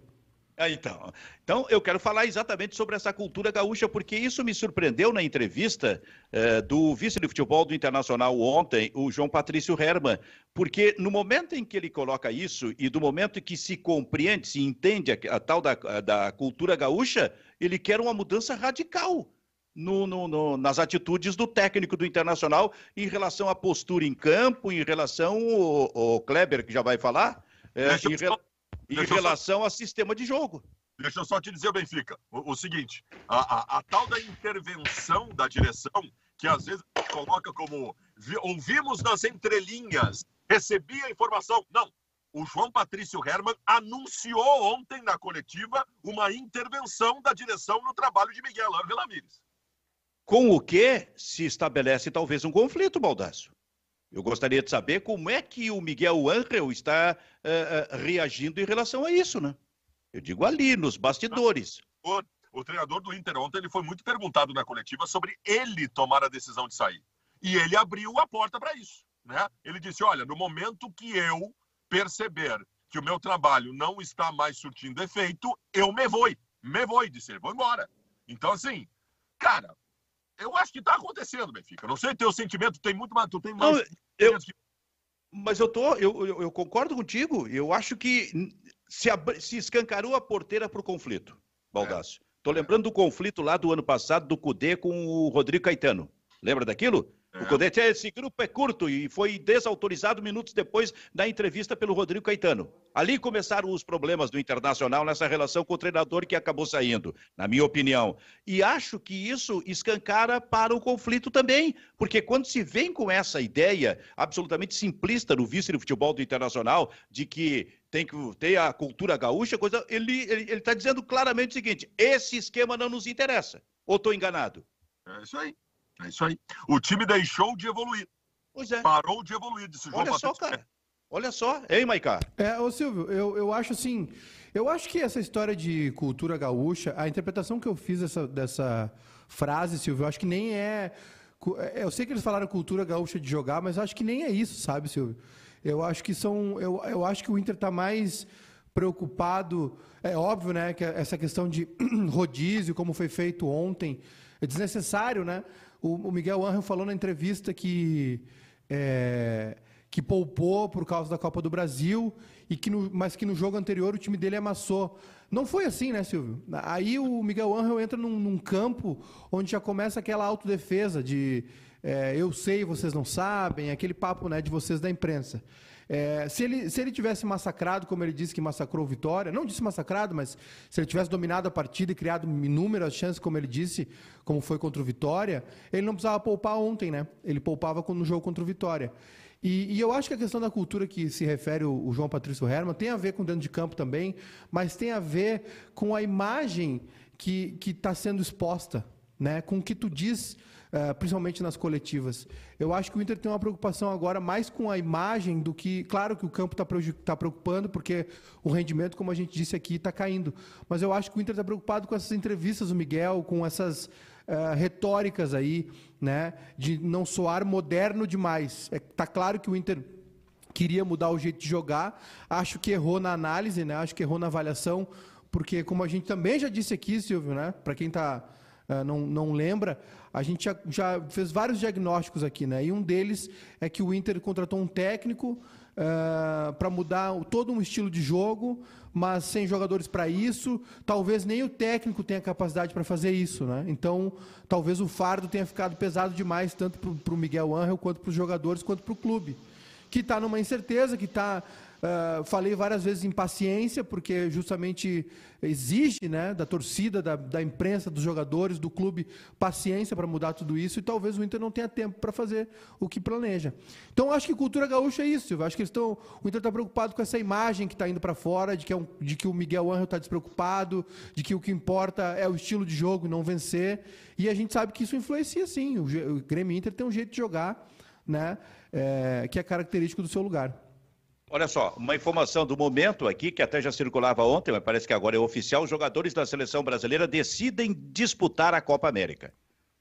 Ah, então. então, eu quero falar exatamente sobre essa cultura gaúcha, porque isso me surpreendeu na entrevista eh, do vice de futebol do Internacional ontem, o João Patrício Herman, porque no momento em que ele coloca isso e do momento em que se compreende, se entende a, a tal da, da cultura gaúcha, ele quer uma mudança radical. No, no, no, nas atitudes do técnico do Internacional em relação à postura em campo, em relação ao, Kleber, que já vai falar, é, em, em relação só... ao sistema de jogo. Deixa eu só te dizer, Benfica, o, o seguinte: a, a, a, tal da intervenção da direção, que às vezes coloca como vi, ouvimos nas entrelinhas, recebi a informação. Não. O João Patrício Herman anunciou ontem na coletiva uma intervenção da direção no trabalho de Miguel Ángel Ramírez. Com o que se estabelece talvez um conflito, Baldasso. Eu gostaria de saber como é que o Miguel Angel está uh, uh, reagindo em relação a isso, né? Eu digo ali, nos bastidores. O, o, treinador do Inter ontem ele foi muito perguntado na coletiva sobre ele tomar a decisão de sair. E ele abriu a porta para isso. Né? Ele disse: olha, no momento que eu perceber que o meu trabalho não está mais surtindo efeito, eu me vou. Me vou, disse ele, vou embora. Então, assim, cara, eu acho que está acontecendo, Benfica. Não sei teu sentimento, tem muito mais. Tu tem mais. Não, eu, mas eu tô, eu, eu, eu, concordo contigo. Eu acho que se, se escancarou a porteira para o conflito, Baldassio. Estou é. lembrando do conflito lá do ano passado do Cudê com o Rodrigo Caetano. Lembra daquilo? O Codete, esse grupo é curto e foi desautorizado minutos depois da entrevista pelo Rodrigo Caetano. Ali começaram os problemas do Internacional nessa relação com o treinador que acabou saindo, na minha opinião. E acho que isso escancara para o conflito também, porque quando se vem com essa ideia absolutamente simplista no vice de futebol do Internacional de que tem que ter a cultura gaúcha, coisa, ele está dizendo claramente o seguinte: esse esquema não nos interessa. Ou estou enganado? É isso aí. É isso aí. O time deixou de evoluir. Pois é. Parou de evoluir, disse João Olha só, cara. Olha só. Ei, Maicá. É, ô Silvio, eu, eu acho assim. Eu acho que essa história de cultura gaúcha, a interpretação que eu fiz dessa, dessa frase, Silvio, eu acho que nem é. é eu sei que eles falaram cultura gaúcha de jogar, mas acho que nem é isso, sabe, Silvio? Eu acho que são. Eu, eu acho que o Inter está mais preocupado. É óbvio, né, que essa questão de rodízio, como foi feito ontem, é desnecessário, né? O, o Miguel Angel falou na entrevista que, é, que poupou por causa da Copa do Brasil, e que no, mas que no jogo anterior o time dele amassou. Não foi assim, né, Silvio? Aí o Miguel Angel entra num, num campo onde já começa aquela autodefesa de é, eu sei, vocês não sabem, aquele papo né, de vocês da imprensa. É, se, ele, se ele tivesse massacrado, como ele disse que massacrou Vitória, não disse massacrado, mas se ele tivesse dominado a partida e criado inúmeras chances, como ele disse, como foi contra o Vitória, ele não precisava poupar ontem, né? Ele poupava no jogo contra o Vitória. E, e, eu acho que a questão da cultura que se refere o, o João Patrício Herman tem a ver com dentro de campo também, mas tem a ver com a imagem que está sendo exposta, né? com o que tu diz uh, principalmente nas coletivas. Eu acho que o Inter tem uma preocupação agora mais com a imagem do que. Claro que o campo está tá preocupando, porque o rendimento, como a gente disse aqui, está caindo. Mas eu acho que o Inter está preocupado com essas entrevistas do Miguel, com essas. Uh, retóricas aí, né, de não soar moderno demais. É, tá claro que o Inter queria mudar o jeito de jogar, acho que errou na análise, né, acho que errou na avaliação, porque como a gente também já disse aqui, Silvio, né, para quem está uh, não, não lembra, a gente já, já, fez vários diagnósticos aqui, né? E um deles é que o Inter contratou um técnico uh, ah, para mudar todo um estilo de jogo, mas sem jogadores para isso. Talvez nem o técnico tenha capacidade para fazer isso, né? Então, talvez o fardo tenha ficado pesado demais, tanto para o Miguel Angel, quanto para os jogadores, quanto para o clube. Que está numa incerteza, que está Uh, falei várias vezes em paciência, porque justamente exige né, da torcida, da, da imprensa, dos jogadores, do clube, paciência para mudar tudo isso, e talvez o Inter não tenha tempo para fazer o que planeja. Então, acho que cultura gaúcha é isso. Eu acho que eles estão. O Inter está preocupado com essa imagem que está indo para fora, de que, é um, de que o Miguel Angel está despreocupado, de que o que importa é o estilo de jogo, não vencer. E a gente sabe que isso influencia sim. O, o Grêmio Inter tem um jeito de jogar, né, é, que é característico do seu lugar. Olha só, uma informação do momento aqui, que até já circulava ontem, mas parece que agora é oficial: os jogadores da seleção brasileira decidem disputar a Copa América.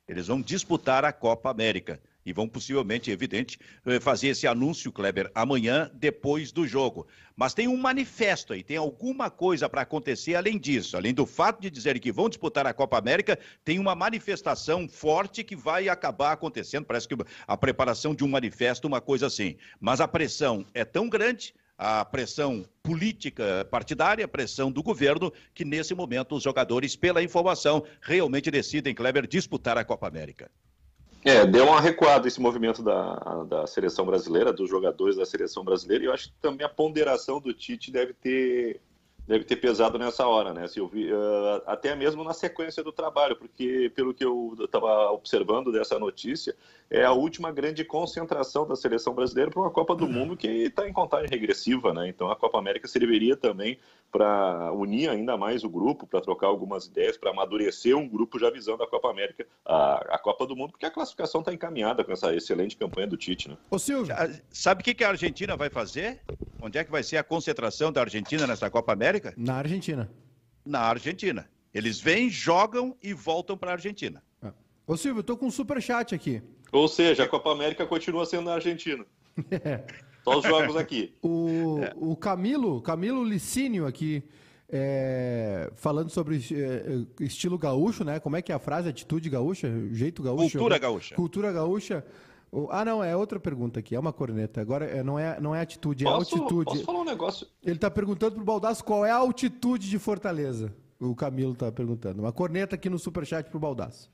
Eles vão disputar a Copa América. E vão possivelmente, evidente, eh, fazer esse anúncio, Kleber, amanhã, depois do jogo. Mas tem um manifesto aí, tem alguma coisa para acontecer além disso. Além do fato de dizerem que vão disputar a Copa América, tem uma manifestação forte que vai acabar acontecendo. Parece que a preparação de um manifesto, uma coisa assim. Mas a pressão é tão grande a pressão política partidária, a pressão do governo, que nesse momento os jogadores, pela informação, realmente decidem, Kleber, disputar a Copa América. É, deu uma recuada esse movimento da, da seleção brasileira, dos jogadores da seleção brasileira, e eu acho que também a ponderação do Tite deve ter deve ter pesado nessa hora, né, Silvio? Uh, até mesmo na sequência do trabalho, porque pelo que eu estava observando dessa notícia, é a última grande concentração da seleção brasileira para uma Copa do Mundo que está em contagem regressiva, né? Então a Copa América serviria também para unir ainda mais o grupo, para trocar algumas ideias, para amadurecer um grupo já visando a Copa América, a, a Copa do Mundo, porque a classificação está encaminhada com essa excelente campanha do Tite, né? Ô Silvio, sabe o que, que a Argentina vai fazer? Onde é que vai ser a concentração da Argentina nessa Copa América? Na Argentina. Na Argentina. Eles vêm, jogam e voltam para a Argentina. É. Ô Silvio, eu tô com um super chat aqui. Ou seja, a Copa América continua sendo na Argentina. É. Só os jogos aqui. O, é. o Camilo, Camilo Licínio aqui, é, falando sobre é, estilo gaúcho, né? Como é que é a frase? Atitude gaúcha? Jeito gaúcho? Cultura gaúcha. Cultura gaúcha. Ah, não, é outra pergunta aqui, é uma corneta. Agora é, não, é, não é atitude, é posso, altitude. Posso falar um negócio? Ele está perguntando pro Baldaço qual é a altitude de Fortaleza. O Camilo está perguntando. Uma corneta aqui no superchat pro Baldaço.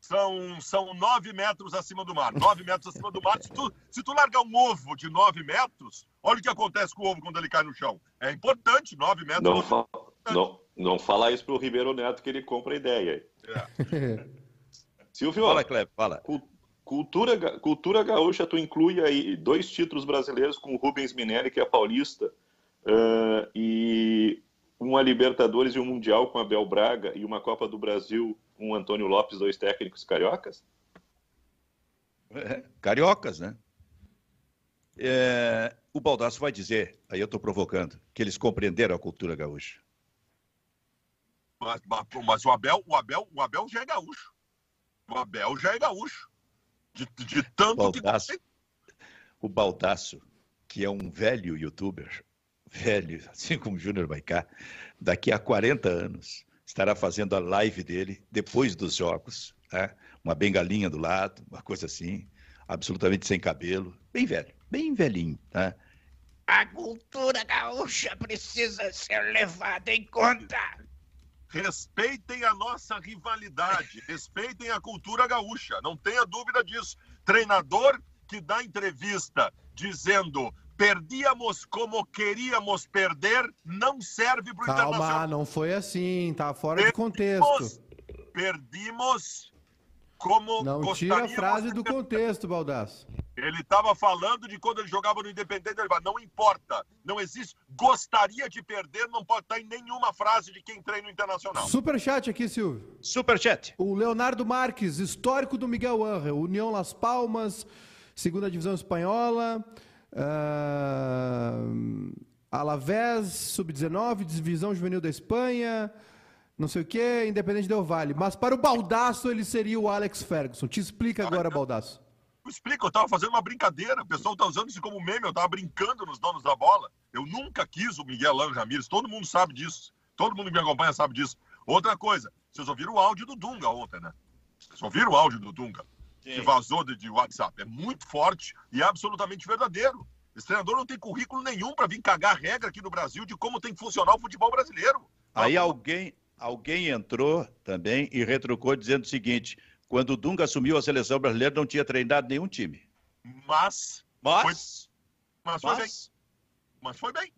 São, são nove metros acima do mar. Nove metros acima do mar. Se tu, se tu largar um ovo de nove metros, olha o que acontece com o ovo quando ele cai no chão. É importante, nove metros. Não, fa não, não fala isso pro Ribeiro Neto que ele compra a ideia. É. Silvio, fala, Cleber, fala. Cultura, cultura gaúcha, tu inclui aí dois títulos brasileiros com o Rubens Minelli, que é paulista, uh, e uma Libertadores e um Mundial com Abel Braga e uma Copa do Brasil com o Antônio Lopes, dois técnicos cariocas? É, cariocas, né? É, o Baldasso vai dizer, aí eu estou provocando, que eles compreenderam a cultura gaúcha. Mas, mas, mas, o, Abel, o, Abel, o Abel já é gaúcho. O Abel já é gaúcho. De, de tanto Baldasso, que... O Baldaço, que é um velho youtuber, velho, assim como o Júnior Maicá, daqui a 40 anos, estará fazendo a live dele depois dos jogos, né? uma bengalinha do lado, uma coisa assim, absolutamente sem cabelo, bem velho, bem velhinho. Né? A cultura gaúcha precisa ser levada em conta. Respeitem a nossa rivalidade, respeitem a cultura gaúcha, não tenha dúvida disso. Treinador que dá entrevista dizendo perdíamos como queríamos perder, não serve para o Internacional. Calma, não foi assim, tá fora perdimos, de contexto. Perdimos como Não tira a frase do contexto, Baldasso. Ele estava falando de quando ele jogava no Independente, ele fala, não importa, não existe, gostaria de perder, não pode estar em nenhuma frase de quem treina no Internacional. Superchat aqui, Silvio. Superchat. O Leonardo Marques, histórico do Miguel Angel, União Las Palmas, segunda divisão espanhola, uh, Alavés, sub-19, divisão juvenil da Espanha, não sei o que, Independente Del Vale. Mas para o Baldaço ele seria o Alex Ferguson. Te explica agora, Baldaço. Eu explico, eu estava fazendo uma brincadeira. O pessoal está usando isso como meme. Eu estava brincando nos donos da bola. Eu nunca quis o Miguel Lano Ramírez. Todo mundo sabe disso. Todo mundo que me acompanha sabe disso. Outra coisa, vocês ouviram o áudio do Dunga ontem, né? Vocês ouviram o áudio do Dunga? Sim. Que vazou de, de WhatsApp. É muito forte e absolutamente verdadeiro. Esse treinador não tem currículo nenhum para vir cagar regra aqui no Brasil de como tem que funcionar o futebol brasileiro. Aí alguém, alguém entrou também e retrucou dizendo o seguinte: quando o Dunga assumiu a seleção brasileira, não tinha treinado nenhum time. Mas. Mas. Foi, mas foi mas, bem. Mas foi bem.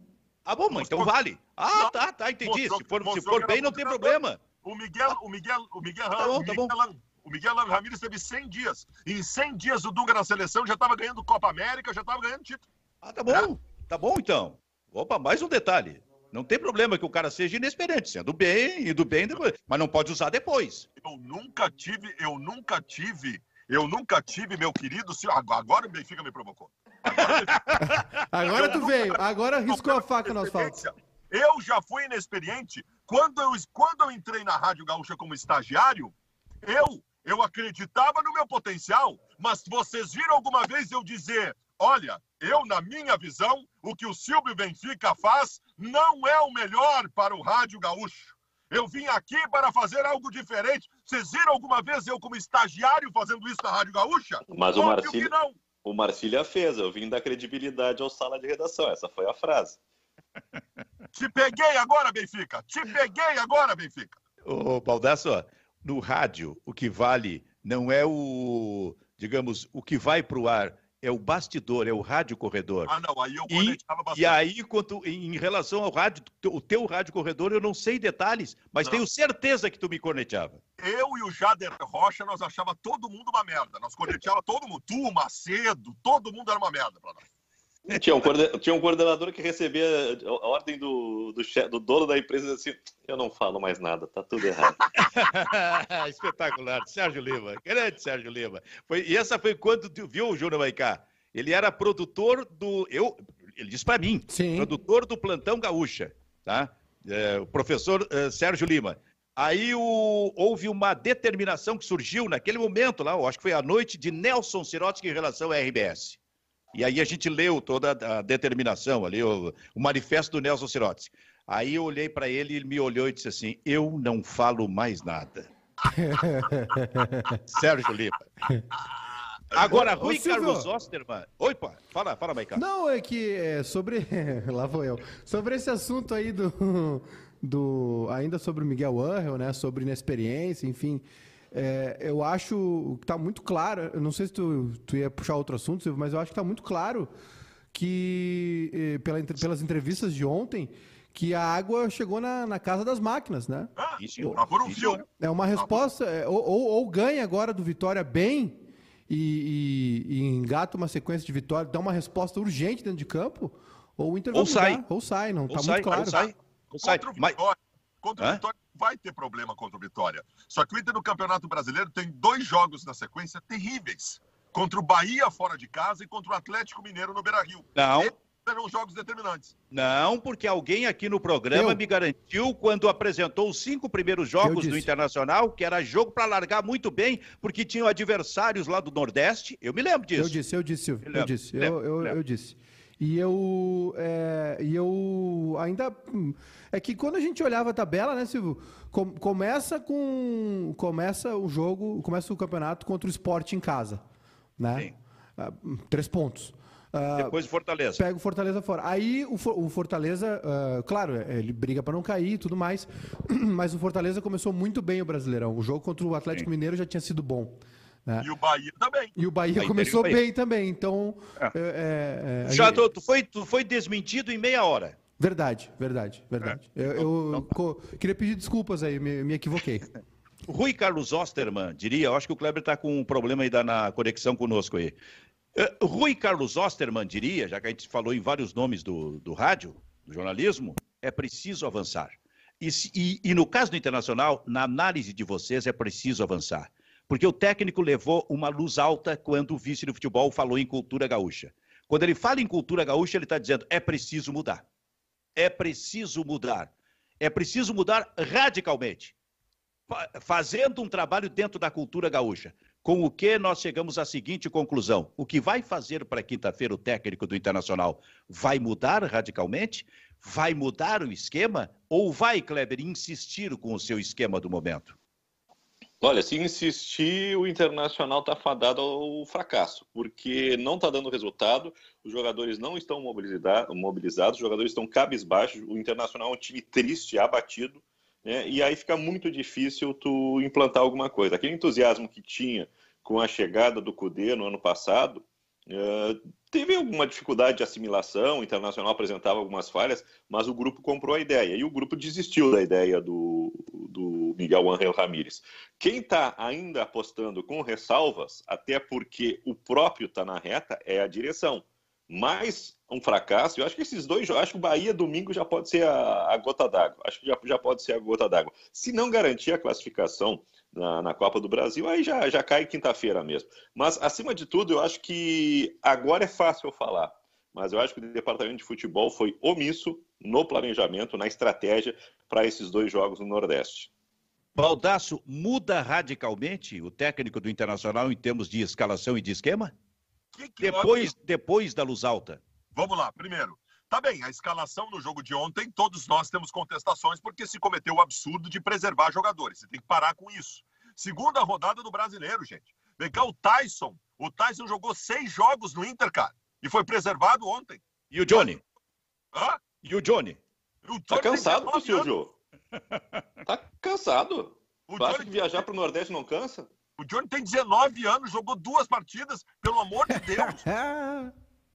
Ah, bom, mas então vale. Ah, não, tá, tá, entendi. Mostrou, se for, se for bem, não tem problema. O Miguel, o Miguel, o Miguel, tá bom, Miguel, tá bom. o Miguel Ramírez teve 100 dias. Em 100 dias o Dunga na seleção já estava ganhando Copa América, já estava ganhando título. Ah, tá bom. É. Tá bom então. Opa, mais um detalhe. Não tem problema que o cara seja inexperiente, sendo bem e do bem depois, mas não pode usar depois. Eu nunca tive, eu nunca tive, eu nunca tive, meu querido, agora o Benfica me provocou. Agora, agora tu nunca... veio, agora riscou a faca no asfalto. Eu já fui inexperiente. Quando eu, quando eu entrei na Rádio Gaúcha como estagiário, eu Eu acreditava no meu potencial, mas vocês viram alguma vez eu dizer: olha, eu, na minha visão, o que o Silvio Benfica faz não é o melhor para o Rádio Gaúcho. Eu vim aqui para fazer algo diferente. Vocês viram alguma vez eu, como estagiário, fazendo isso na Rádio Gaúcha? Mas o Marcílio, o Marcília fez. Eu vim dar credibilidade ao sala de redação. Essa foi a frase. Te peguei agora, Benfica! Te peguei agora, Benfica! Ô, Baldasso, no rádio, o que vale não é o, digamos, o que vai para o ar, é o bastidor, é o rádio corredor. Ah, não, aí eu conectava bastante. E aí, quanto, em relação ao rádio, o teu rádio corredor, eu não sei detalhes, mas não. tenho certeza que tu me corneteava. Eu e o Jader Rocha, nós achava todo mundo uma merda. Nós corneteava todo mundo. Tu, Macedo, todo mundo era uma merda pra nós. Tinha um, tinha um coordenador que recebia a ordem do, do, chefe, do dono da empresa assim: eu não falo mais nada, tá tudo errado. Espetacular, Sérgio Lima, grande Sérgio Lima. Foi, e essa foi quando tu viu o Júnior Maicá. Ele era produtor do. Eu, ele disse para mim, Sim. produtor do Plantão Gaúcha, tá? É, o professor é, Sérgio Lima. Aí o, houve uma determinação que surgiu naquele momento lá, eu acho que foi a noite de Nelson Sirotsky em relação à RBS. E aí a gente leu toda a determinação ali, o, o manifesto do Nelson Sirotes. Aí eu olhei para ele e ele me olhou e disse assim: Eu não falo mais nada. Sérgio Lima. Agora, Rui ô, Carlos Osterman. Oi, pá. Fala, fala, Maicá. Não, é que é, sobre. Lá vou eu. Sobre esse assunto aí do. do ainda sobre o Miguel Angel, né? Sobre inexperiência, enfim. É, eu acho que está muito claro, eu não sei se tu, tu ia puxar outro assunto, mas eu acho que está muito claro que, eh, pela, pelas entrevistas de ontem, que a água chegou na, na casa das máquinas, né? Ah, isso, por um. É uma resposta, é, ou, ou, ou, ganha agora do Vitória bem e, e, e, engata uma sequência de vitória, dá uma resposta urgente dentro de campo, ou o Inter ou sai. ou sai, não, ou tá sai, muito claro. Ou sai, ou sai. Contra o o Vitória vai ter problema contra o Vitória. Só que o Inter no Campeonato Brasileiro tem dois jogos na sequência terríveis. Contra o Bahia fora de casa e contra o Atlético Mineiro no Beira-Rio. Não. serão jogos determinantes. Não, porque alguém aqui no programa eu... me garantiu quando apresentou os cinco primeiros jogos do Internacional, que era jogo para largar muito bem, porque tinham adversários lá do Nordeste. Eu me lembro disso. Eu disse, eu disse, Silvio. Eu, eu disse, eu, eu, eu, disse. E eu, é, e eu ainda. Hum, é que quando a gente olhava a tabela, né, Silvio? Com, começa com. Começa o jogo, começa o campeonato contra o esporte em casa. Né? Sim. Uh, três pontos. Uh, Depois o Fortaleza. Pega o Fortaleza fora. Aí o, o Fortaleza, uh, claro, ele briga para não cair e tudo mais, mas o Fortaleza começou muito bem o Brasileirão. O jogo contra o Atlético Sim. Mineiro já tinha sido bom. Né? E o Bahia também. E o Bahia, Bahia começou bem também, então... É. É, é, Já gente... tu, foi, tu foi desmentido em meia hora. Verdade, verdade, verdade. É. Eu, eu então, tá. queria pedir desculpas aí, me, me equivoquei. Rui Carlos Osterman, diria, eu acho que o Kleber está com um problema aí da, na conexão conosco aí. Uh, Rui Carlos Osterman diria, já que a gente falou em vários nomes do, do rádio, do jornalismo, é preciso avançar. E, e, e no caso do Internacional, na análise de vocês, é preciso avançar. Porque o técnico levou uma luz alta quando o vice do futebol falou em cultura gaúcha. Quando ele fala em cultura gaúcha, ele está dizendo: é preciso mudar. É preciso mudar. É preciso mudar radicalmente. Fazendo um trabalho dentro da cultura gaúcha. Com o que nós chegamos à seguinte conclusão: o que vai fazer para quinta-feira o técnico do Internacional vai mudar radicalmente? Vai mudar o esquema? Ou vai, Kleber, insistir com o seu esquema do momento? Olha, se insistir, o Internacional está fadado ao fracasso, porque não está dando resultado, os jogadores não estão mobilizados, os jogadores estão cabisbaixos, o Internacional é um time triste, abatido, né? e aí fica muito difícil tu implantar alguma coisa. Aquele entusiasmo que tinha com a chegada do Cudê no ano passado, Uh, teve alguma dificuldade de assimilação, o Internacional apresentava algumas falhas, mas o grupo comprou a ideia e o grupo desistiu da ideia do, do Miguel Ángel Ramírez. Quem está ainda apostando com ressalvas, até porque o próprio está na reta, é a direção. Mais um fracasso, eu acho que esses dois, acho que o Bahia domingo já pode ser a, a gota d'água, acho que já, já pode ser a gota d'água. Se não garantir a classificação, na, na Copa do Brasil, aí já, já cai quinta-feira mesmo. Mas, acima de tudo, eu acho que agora é fácil eu falar, mas eu acho que o departamento de futebol foi omisso no planejamento, na estratégia para esses dois jogos no Nordeste. Baldaço muda radicalmente o técnico do Internacional em termos de escalação e de esquema? Que que Depois, depois da luz alta. Vamos lá, primeiro. Tá bem, a escalação no jogo de ontem, todos nós temos contestações porque se cometeu o absurdo de preservar jogadores. Você tem que parar com isso. Segunda rodada do brasileiro, gente. Vem cá o Tyson. O Tyson jogou seis jogos no Inter, cara. E foi preservado ontem. E o Johnny? Hã? E o Johnny? O Tá Johnny cansado, 19 anos. Silvio. Tá cansado. O Tu acha Johnny, que viajar pro Nordeste não cansa? o Johnny tem 19 anos, jogou duas partidas, pelo amor de Deus.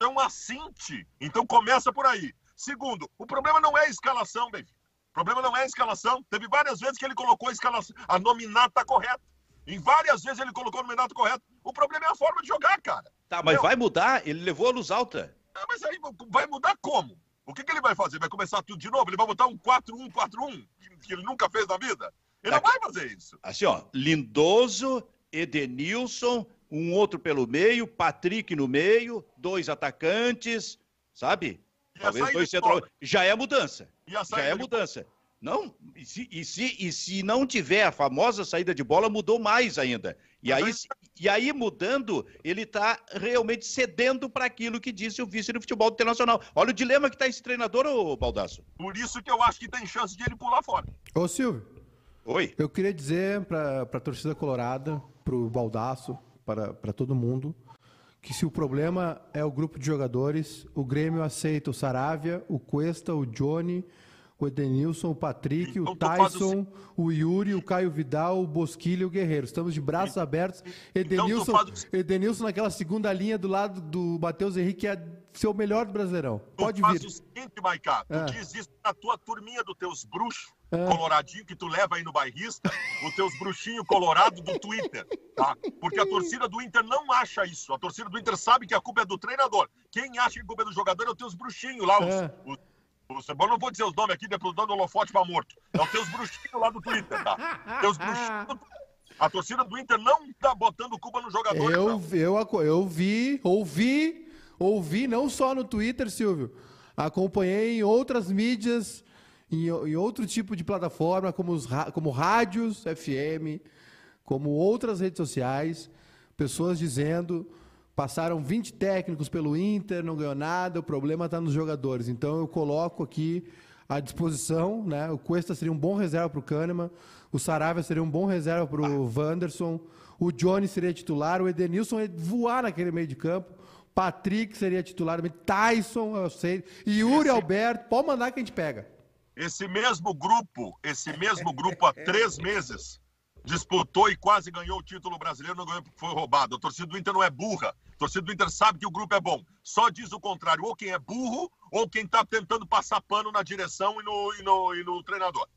É um assinte. Então começa por aí. Segundo, o problema não é a escalação, baby. O problema não é a escalação. Teve várias vezes que ele colocou a escalação, a nominata correta. Em várias vezes ele colocou a nominata correta. O problema é a forma de jogar, cara. Tá, mas vai mudar? Ele levou a luz alta. Ah, mas aí vai mudar como? O que, que ele vai fazer? Vai começar tudo de novo? Ele vai botar um 4-1-4-1 que- que ele nunca fez na vida? Ele não Tá. vai fazer isso. Assim, ó, Lindoso, Edenilson, um outro pelo meio, Patrick no meio, dois atacantes, sabe? E Talvez dois bola? central. Já é mudança. Já é mudança. Não, e se, e, se, e se não tiver a famosa saída de bola, mudou mais ainda. E aí, se- e aí mudando, ele está realmente cedendo para aquilo que disse o vice do futebol internacional. Olha o dilema que está esse treinador, ô Baldaço. Por isso que eu acho que tem chance de ele pular fora. Ô, Silvio, Oi. eu queria dizer para a torcida colorada, para o Baldaço, para para todo mundo, que se o problema é o grupo de jogadores, o Grêmio aceita o Saravia, o Cuesta, o Johnny, o Edenilson, o Patrick, o faz Tyson, o Yuri, o Caio Vidal, o Bosquilha e o Guerreiro. Estamos de braços abertos. Edenilson, Então faz o- Edenilson naquela segunda linha do lado do Matheus Henrique, que é ser o melhor do Brasileirão. Pode faz vir. o seguinte, Maiká, tu Ah. diz isso na tua turminha dos teus bruxos Ah. coloradinho que tu leva aí no bairrista, os teus bruxinhos colorados do Twitter, tá? Porque a torcida do Inter não acha isso. A torcida do Inter sabe que a culpa é do treinador. Quem acha que a culpa é do jogador é os teus bruxinhos lá, os, Ah. os- eu não vou dizer os nomes aqui, depois dando holofote pra morto. É os teus bruxinhos lá do Twitter, tá? Teus bruxinhos A torcida do Inter não tá botando culpa no jogador. Eu, eu, eu vi, ouvi, ouvi não só no Twitter, Silvio. Acompanhei em outras mídias, em, em outro tipo de plataforma, como, os, como rádios FM, como outras redes sociais, pessoas dizendo. Passaram 20 técnicos pelo Inter, não ganhou nada, o problema está nos jogadores. Então eu coloco aqui à disposição, né? O Cuesta seria um bom reserva para o Kahneman, o Saravia seria um bom reserva para o Wanderson, o Johnny seria titular, o Edenilson ia voar naquele meio de campo, Patrick seria titular, Tyson, eu sei, e Yuri Alberto, pode mandar que a gente pega. Esse mesmo grupo, esse mesmo grupo há três meses disputou e quase ganhou o título brasileiro, não ganhou porque foi roubado. A torcida do Inter não é burra. A torcida do Inter sabe que o grupo é bom. Só diz o contrário, ou quem é burro, ou quem está tentando passar pano na direção e no, e no, e no treinador.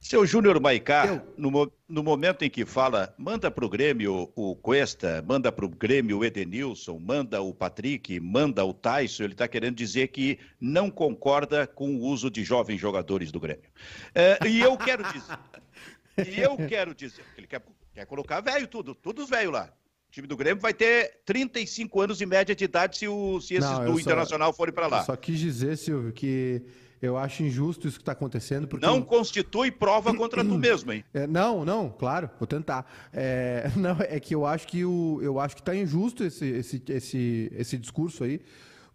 Seu Júnior Maicá, no, no momento em que fala, manda para o Grêmio o Cuesta, manda para o Grêmio o Edenilson, manda o Patrick, manda o Tyson, ele está querendo dizer que não concorda com o uso de jovens jogadores do Grêmio. É, e eu quero dizer, e eu quero dizer, ele quer, quer colocar velho tudo, todos velho lá. O time do Grêmio vai ter 35 anos em média de idade se, o, se esses Não, do só- Internacional forem para lá. Só quis dizer, Silvio, que eu acho injusto isso que está acontecendo, porque Não constitui prova contra tu mesmo, hein? É, não, não, claro, vou tentar. É, não, é que eu acho que o, eu acho que está injusto esse, esse, esse, esse discurso aí,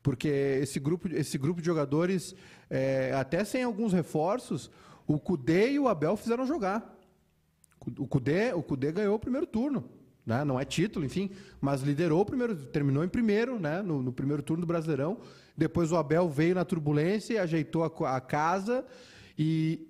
porque esse grupo, esse grupo de jogadores, é, até sem alguns reforços, o Cudê e o Abel fizeram jogar. O Cudê, o Cudê ganhou o primeiro turno. Né? Não é título, enfim, mas liderou o primeiro, terminou em primeiro, né? no, no primeiro turno do Brasileirão. Depois o Abel veio na turbulência, ajeitou a, a casa e,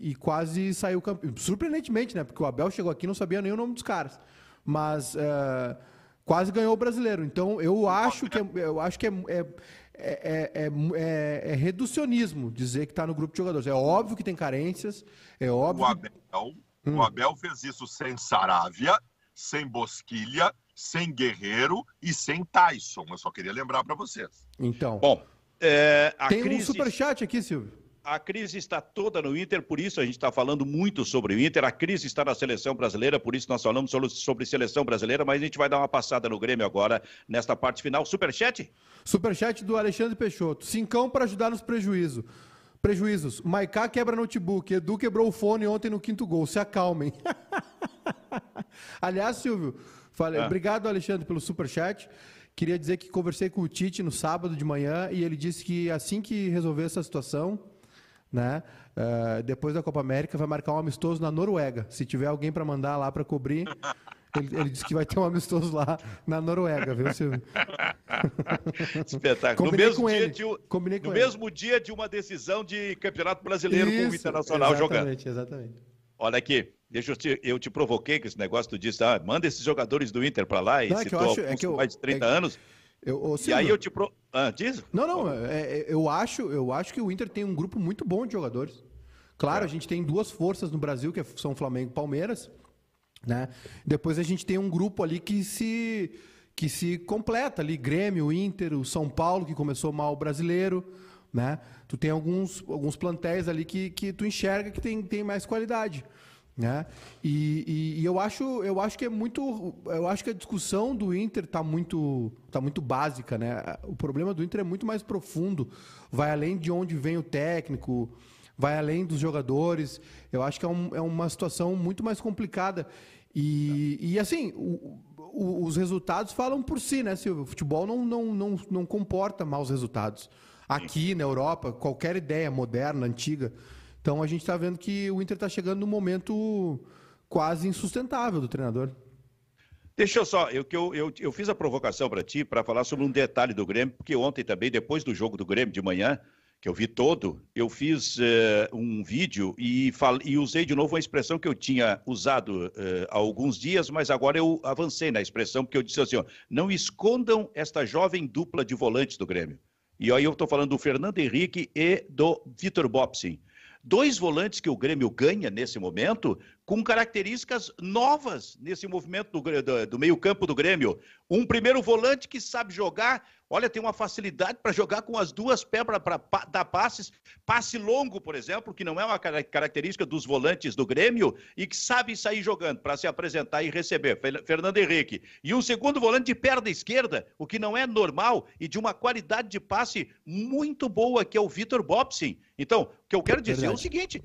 e- e quase saiu campeão. Surpreendentemente, né? Porque o Abel chegou aqui e não sabia nem o nome dos caras. Mas eh, quase ganhou o brasileiro. Então eu acho que é, eu acho que é, é, é, é- é- é reducionismo dizer que está no grupo de jogadores. É óbvio que tem carências, é O óbvio. que- Abel, o Abel fez isso sem Saravia, sem Bosquilha, sem Guerreiro e sem Tyson. Eu só queria lembrar para vocês. Então. Bom, é, a Tem um crise... superchat aqui, Silvio. A crise está toda no Inter, por isso a gente está falando muito sobre o Inter. A crise está na seleção brasileira, por isso nós falamos sobre, sobre seleção brasileira, mas a gente vai dar uma passada no Grêmio agora, nesta parte final. Superchat? Superchat do Alexandre Peixoto. Cincão para ajudar nos prejuízos. Prejuízos. Maiká quebra notebook. Edu quebrou o fone ontem no quinto gol. Se acalmem. Aliás, Silvio, falei, Ah. obrigado, Alexandre, pelo superchat. Queria dizer que conversei com o Tite no sábado de manhã e ele disse que assim que resolver essa situação, né, eh, depois da Copa América, vai marcar um amistoso na Noruega. Se tiver alguém para mandar lá para cobrir, ele, ele disse que vai ter um amistoso lá na Noruega, viu, Silvio? Espetáculo. No mesmo, com dia ele. de, um- Combinei no com ele. mesmo dia de uma decisão de campeonato brasileiro com o Isso, Internacional jogando. Exatamente, exatamente. Olha aqui, deixa eu te, eu te provoquei com esse negócio, tu disse, ah, manda esses jogadores do Inter pra lá, e Não, é citou acho- é alguns que eu- mais de 30 é que- anos, Eu, e Silvio, aí eu te... Pro... Ah, diz? Não, não, é- é- eu, acho, eu acho que o Inter tem um grupo muito bom de jogadores. Claro, a gente tem duas forças no Brasil, que são Flamengo e Palmeiras, né? Depois a gente tem um grupo ali que se que se completa ali, Grêmio, Inter, o São Paulo, que começou mal o brasileiro, né? Tu tem alguns, alguns plantéis ali que, que tu enxerga que tem, tem mais qualidade. Né? E, e- e eu acho eu acho que é muito eu acho que a discussão do Inter tá muito tá muito básica né o problema do Inter é muito mais profundo vai além de onde vem o técnico vai além dos jogadores. Eu acho que é, um- é uma situação muito mais complicada. E, e assim o- o- os resultados falam por si né Silvio? O futebol não, não, não, não comporta maus resultados. Aqui na Europa qualquer ideia moderna antiga. Então a gente está vendo que o Inter está chegando num momento quase insustentável do treinador. Deixa eu só, eu, eu, eu, eu fiz a provocação para ti para falar sobre um detalhe do Grêmio, porque ontem também, depois do jogo do Grêmio de manhã, que eu vi todo, eu fiz eh, um vídeo e, e usei de novo uma expressão que eu tinha usado eh, há alguns dias, mas agora eu avancei na expressão, porque eu disse assim: ó, não escondam esta jovem dupla de volantes do Grêmio. E aí eu estou falando do Fernando Henrique e do Vitor Bopsin. Dois volantes que o Grêmio ganha nesse momento, com características novas nesse movimento do, do- do meio-campo do Grêmio. Um primeiro volante que sabe jogar, olha, tem uma facilidade para jogar com as duas pés para dar passes, passe longo, por exemplo, que não é uma cara- característica dos volantes do Grêmio, e que sabe sair jogando para se apresentar e receber. Fernando Henrique. E um segundo volante de perna esquerda, o que não é normal, e de uma qualidade de passe muito boa, que é o Vitor Bopsin. Então, o que eu quero dizer é o Verdade. seguinte.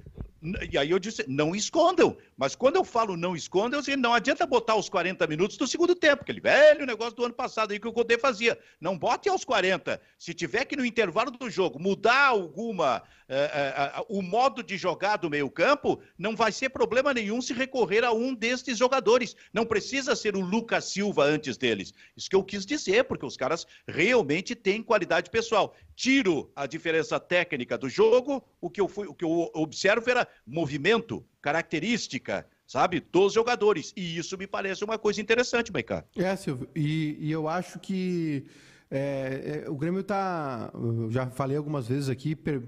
E aí eu disse, não escondam. Mas quando eu falo não escondam, eu sei, não adianta botar os 40 minutos do segundo tempo, aquele velho negócio do ano passado aí que o Codê fazia. Não bote aos 40. Se tiver que no intervalo do jogo mudar alguma eh, eh, o modo de jogar do meio-campo, não vai ser problema nenhum se recorrer a um destes jogadores. Não precisa ser o Lucas Silva antes deles. Isso que eu quis dizer, porque os caras realmente têm qualidade pessoal. Tiro a diferença técnica do jogo, o que eu, fui, o que eu observo era movimento, característica, sabe, dos jogadores. E isso me parece uma coisa interessante, Maicá. É, Silvio, e, e eu acho que é, é, o Grêmio está, já falei algumas vezes aqui, per-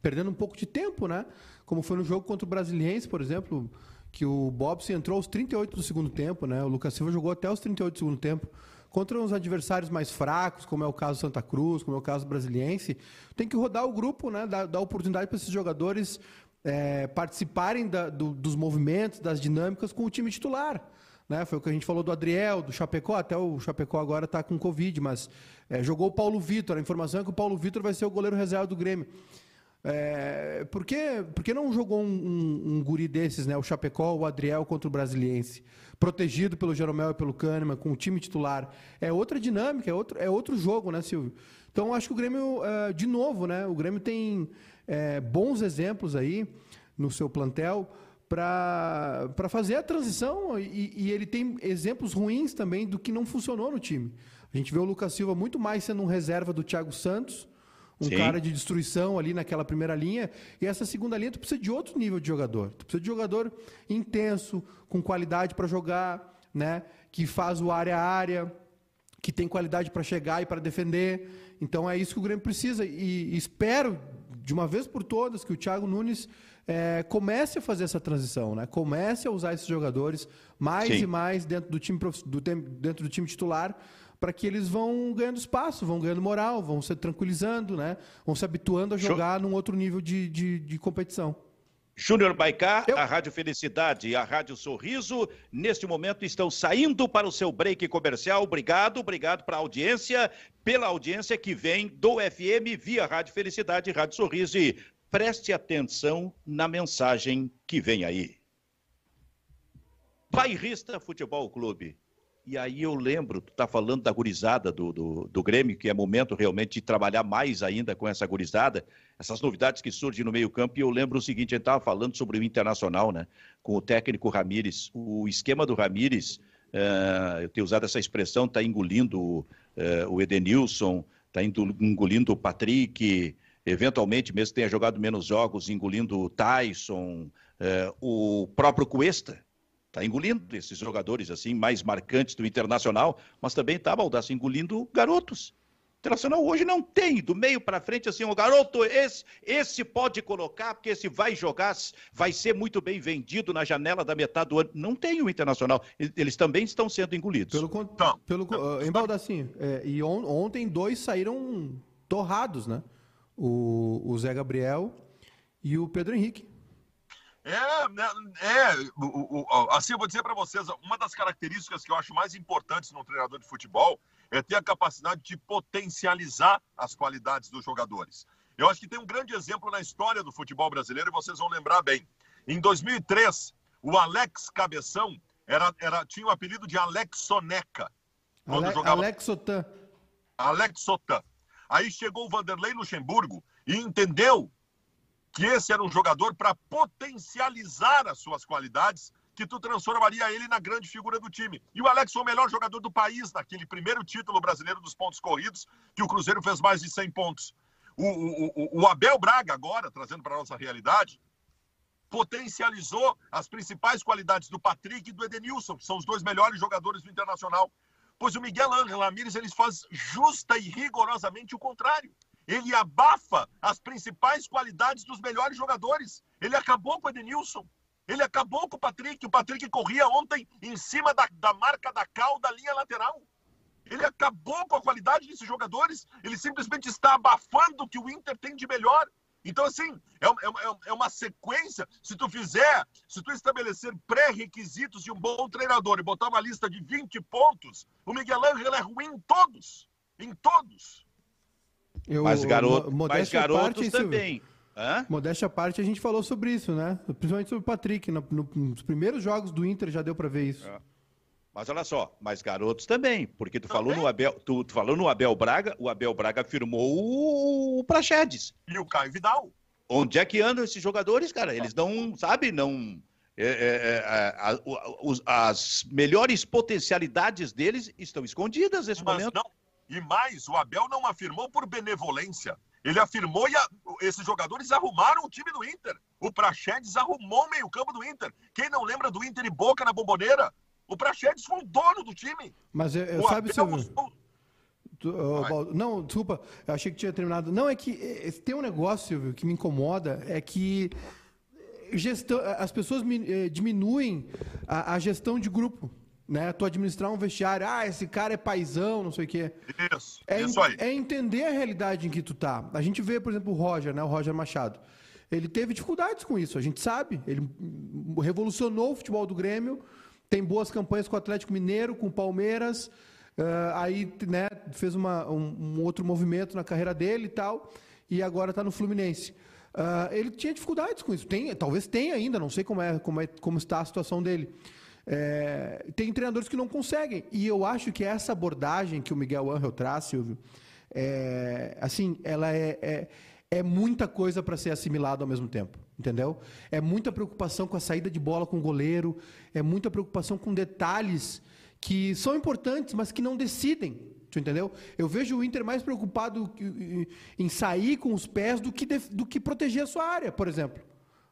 perdendo um pouco de tempo, né? Como foi no jogo contra o Brasiliense, por exemplo, que o Bobson entrou aos 38 do segundo tempo, né? O Lucas Silva jogou até os 38 do segundo tempo. Contra uns adversários mais fracos, como é o caso do Santa Cruz, como é o caso do Brasiliense, tem que rodar o grupo, né? Dar, dar oportunidade para esses jogadores é, participarem da- do- dos movimentos, das dinâmicas com o time titular. Né? Foi o que a gente falou do Adriel, do Chapecó, até o Chapecó agora está com Covid, mas é, jogou o Paulo Vitor. A informação é que o Paulo Vitor vai ser o goleiro reserva do Grêmio. É, por, que, por que não jogou um, um, um guri desses, né? O Chapecó, o Adriel contra o Brasiliense? Protegido pelo Jeromel e pelo Kahneman, com o time titular. É outra dinâmica, é outro, é outro jogo, né, Silvio? Então, acho que o Grêmio, eh, de novo, né? O Grêmio tem eh, bons exemplos aí no seu plantel para fazer a transição e, e ele tem exemplos ruins também do que não funcionou no time. A gente vê o Lucas Silva muito mais sendo um reserva do Thiago Santos, um Sim. cara de destruição ali naquela primeira linha, e essa segunda linha tu precisa de outro nível de jogador. Tu precisa de jogador intenso, com qualidade para jogar, né, que faz o área a área, que tem qualidade para chegar e para defender. Então é isso que o Grêmio precisa. E, espero, de uma vez por todas, que o Thiago Nunes eh, comece a fazer essa transição, né? Comece a usar esses jogadores mais Sim. e mais dentro do time, do dentro do time titular para que eles vão ganhando espaço, vão ganhando moral, vão se tranquilizando, né? Vão se habituando a Show. jogar num outro nível de, de, de competição. Júnior Baicá, Eu- a Rádio Felicidade e a Rádio Sorriso, neste momento estão saindo para o seu break comercial. Obrigado, obrigado para a audiência, pela audiência que vem do FM via Rádio Felicidade e Rádio Sorriso. E preste atenção na mensagem que vem aí. Bairrista Futebol Clube. E aí eu lembro, tu tá falando da gurizada do, do, do, Grêmio, que é momento realmente de trabalhar mais ainda com essa gurizada, essas novidades que surgem no meio campo, e eu lembro o seguinte, a gente estava falando sobre o Internacional, né, com o técnico Ramires, o esquema do Ramires, uh, eu tenho usado essa expressão, está engolindo uh, o Edenilson, está engolindo o Patrick, eventualmente, mesmo que tenha jogado menos jogos, engolindo o Tyson, uh, o próprio Cuesta, Está engolindo esses jogadores assim mais marcantes do Internacional, mas também está, Baldasso, engolindo garotos. O Internacional hoje não tem, do meio para frente, assim, o garoto, esse, esse pode colocar, porque esse vai jogar, vai ser muito bem vendido na janela da metade do ano. Não tem o Internacional. Eles também estão sendo engolidos. Pelo, Não. pelo, uh, em Baldacinho, é, e on, ontem dois saíram torrados, né? O, o Zé Gabriel e o Pedro Henrique. É, né, é o, o, assim eu vou dizer para vocês, uma das características que eu acho mais importantes no treinador de futebol é ter a capacidade de potencializar as qualidades dos jogadores. Eu acho que tem um grande exemplo na história do futebol brasileiro e vocês vão lembrar bem. Em 2003, o Alex Cabeção era, era, tinha o apelido de Alex Soneca. Quando Ale, jogava... Alex Sotan. Alex Sotan. Aí chegou o Vanderlei Luxemburgo e entendeu que esse era um jogador para potencializar as suas qualidades, que tu transformaria ele na grande figura do time. E o Alex foi o melhor jogador do país naquele primeiro título brasileiro dos pontos corridos, que o Cruzeiro fez mais de 100 pontos. O, o, o Abel Braga, agora, trazendo para a nossa realidade, potencializou as principais qualidades do Patrick e do Edenilson, que são os dois melhores jogadores do Internacional. Pois o Miguel Ángel Ramírez ele faz justa e rigorosamente o contrário. Ele abafa as principais qualidades dos melhores jogadores. Ele acabou com o Edenilson. Ele acabou com o Patrick. O Patrick corria ontem em cima da, da marca da cal da linha lateral. Ele acabou com a qualidade desses jogadores. Ele simplesmente está abafando o que o Inter tem de melhor. Então, assim, é, é, é uma sequência. Se tu fizer, se tu estabelecer pré-requisitos de um bom treinador e botar uma lista de 20 pontos, o Miguel Ángel é ruim em todos. Em todos. Eu, mas, garoto, mas garotos parte, também. Hã? Modéstia à parte, a gente falou sobre isso, né? Principalmente sobre o Patrick. No, no, nos primeiros jogos do Inter já deu para ver isso. É. Mas olha só, mas garotos também, porque tu falou no Abel, tu, tu, falou no Abel Braga, o Abel Braga firmou o, o Praxedes. E o Caio Vidal. Onde é que andam esses jogadores, cara? Eles não, sabe, não. É, é, é, a, a, as melhores potencialidades deles estão escondidas nesse mas momento. Não, e mais, o Abel não afirmou por benevolência. Ele afirmou e a, esses jogadores arrumaram o time do Inter. O Praxedes arrumou o meio-campo do Inter. Quem não lembra do Inter e Boca na bomboneira? O Praxedes foi o dono do time. Mas eu, eu sabe, Abel. Tu, uh, não, desculpa, eu achei que tinha terminado. Não, é que é, tem um negócio, Silvio, que me incomoda, é que gestão, as pessoas eh, diminuem a, a gestão de grupo né? Tu administrar um vestiário, ah, esse cara é paizão, não sei o quê. Isso, é isso aí. É entender a realidade em que tu tá. A gente vê, por exemplo, o Roger, né? O Roger Machado. Ele teve dificuldades com isso, a gente sabe. Ele revolucionou o futebol do Grêmio, tem boas campanhas com o Atlético Mineiro, com o Palmeiras. Uh, aí, né, fez uma, um, um, outro movimento na carreira dele e tal, e agora está no Fluminense. Uh, ele tinha dificuldades com isso. Tem, talvez tenha ainda, não sei como, é, como, é, como está a situação dele. É, tem treinadores que não conseguem. E eu acho que essa abordagem que o Miguel Angel traz, Silvio, é, assim, ela é, é, é muita coisa para ser assimilado ao mesmo tempo. Entendeu? É muita preocupação com a saída de bola com o goleiro, é muita preocupação com detalhes que são importantes, mas que não decidem. Tu entendeu? Eu vejo o Inter mais preocupado em sair com os pés do que, do que proteger a sua área, por exemplo.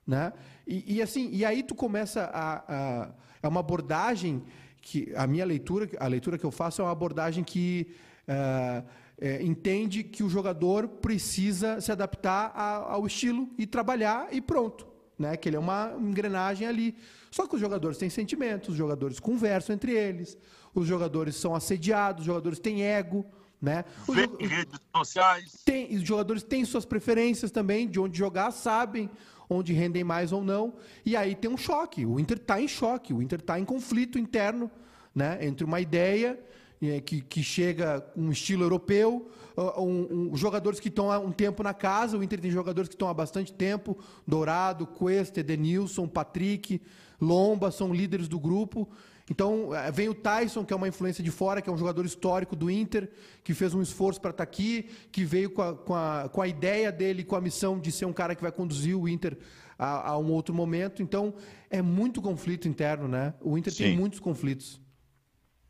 Né? E, e assim, e aí tu começa a, a é uma abordagem que a minha leitura, a leitura que eu faço é uma abordagem que é, é, entende que o jogador precisa se adaptar a, ao estilo e trabalhar e pronto, né? Que ele é uma engrenagem ali. Só que os jogadores têm sentimentos, os jogadores conversam entre eles, os jogadores são assediados, os jogadores têm ego, né? Os redes sociais. Tem, os jogadores têm suas preferências também de onde jogar, sabem onde rendem mais ou não. E aí tem um choque. O Inter está em choque, o Inter está em conflito interno né, entre uma ideia é, que, que chega um estilo europeu, um, um, jogadores que estão há um tempo na casa, o Inter tem jogadores que estão há bastante tempo, Dourado, Cuesta, Edenilson, Patrick, Lomba, são líderes do grupo. Então, eh, vem o Tyson, que é uma influência de fora, que é um jogador histórico do Inter, que fez um esforço para estar tá aqui, que veio com a, com, a, com a ideia dele, com a missão de ser um cara que vai conduzir o Inter a, a um outro momento. Então, é muito conflito interno, né? O Inter Sim. tem muitos conflitos.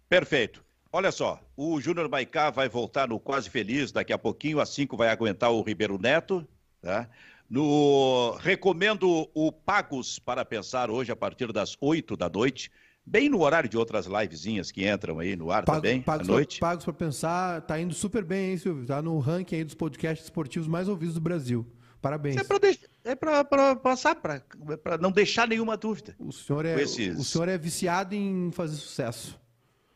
Perfeito. Olha só, o Júnior Maicá vai voltar no Quase Feliz daqui a pouquinho, a 5 vai aguentar o Ribeiro Neto, tá? No recomendo o Pagos para pensar hoje a partir das 8 da noite bem no horário de outras livezinhas que entram aí no ar Pago, também, pagos à noite. Pra, pagos para pensar, tá indo super bem, hein, Silvio? Tá no ranking aí dos podcasts esportivos mais ouvidos do Brasil. Parabéns. Isso é para é passar, para não deixar nenhuma dúvida. O senhor, é, esses... o senhor é viciado em fazer sucesso.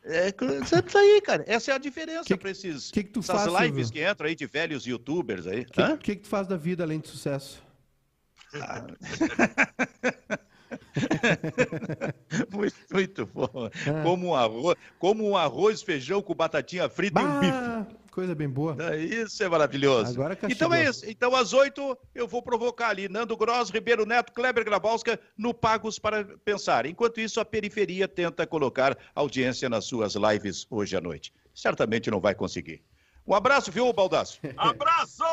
É isso aí, cara. Essa é a diferença para esses que que tu essas faz, lives Silvio? que entram aí de velhos youtubers aí. O que, que, que tu faz da vida além de sucesso? Ah. muito, muito bom. Ah. Como, um arroz, como um arroz, feijão com batatinha frita bah, e um bife. Coisa bem boa. É, isso é maravilhoso. Agora então é isso. Então, às oito, eu vou provocar ali Nando Gross, Ribeiro Neto, Kleber Grabowska no Pagos para Pensar. Enquanto isso, a periferia tenta colocar audiência nas suas lives hoje à noite. Certamente não vai conseguir. Um abraço, viu, Baldasso? Abraço!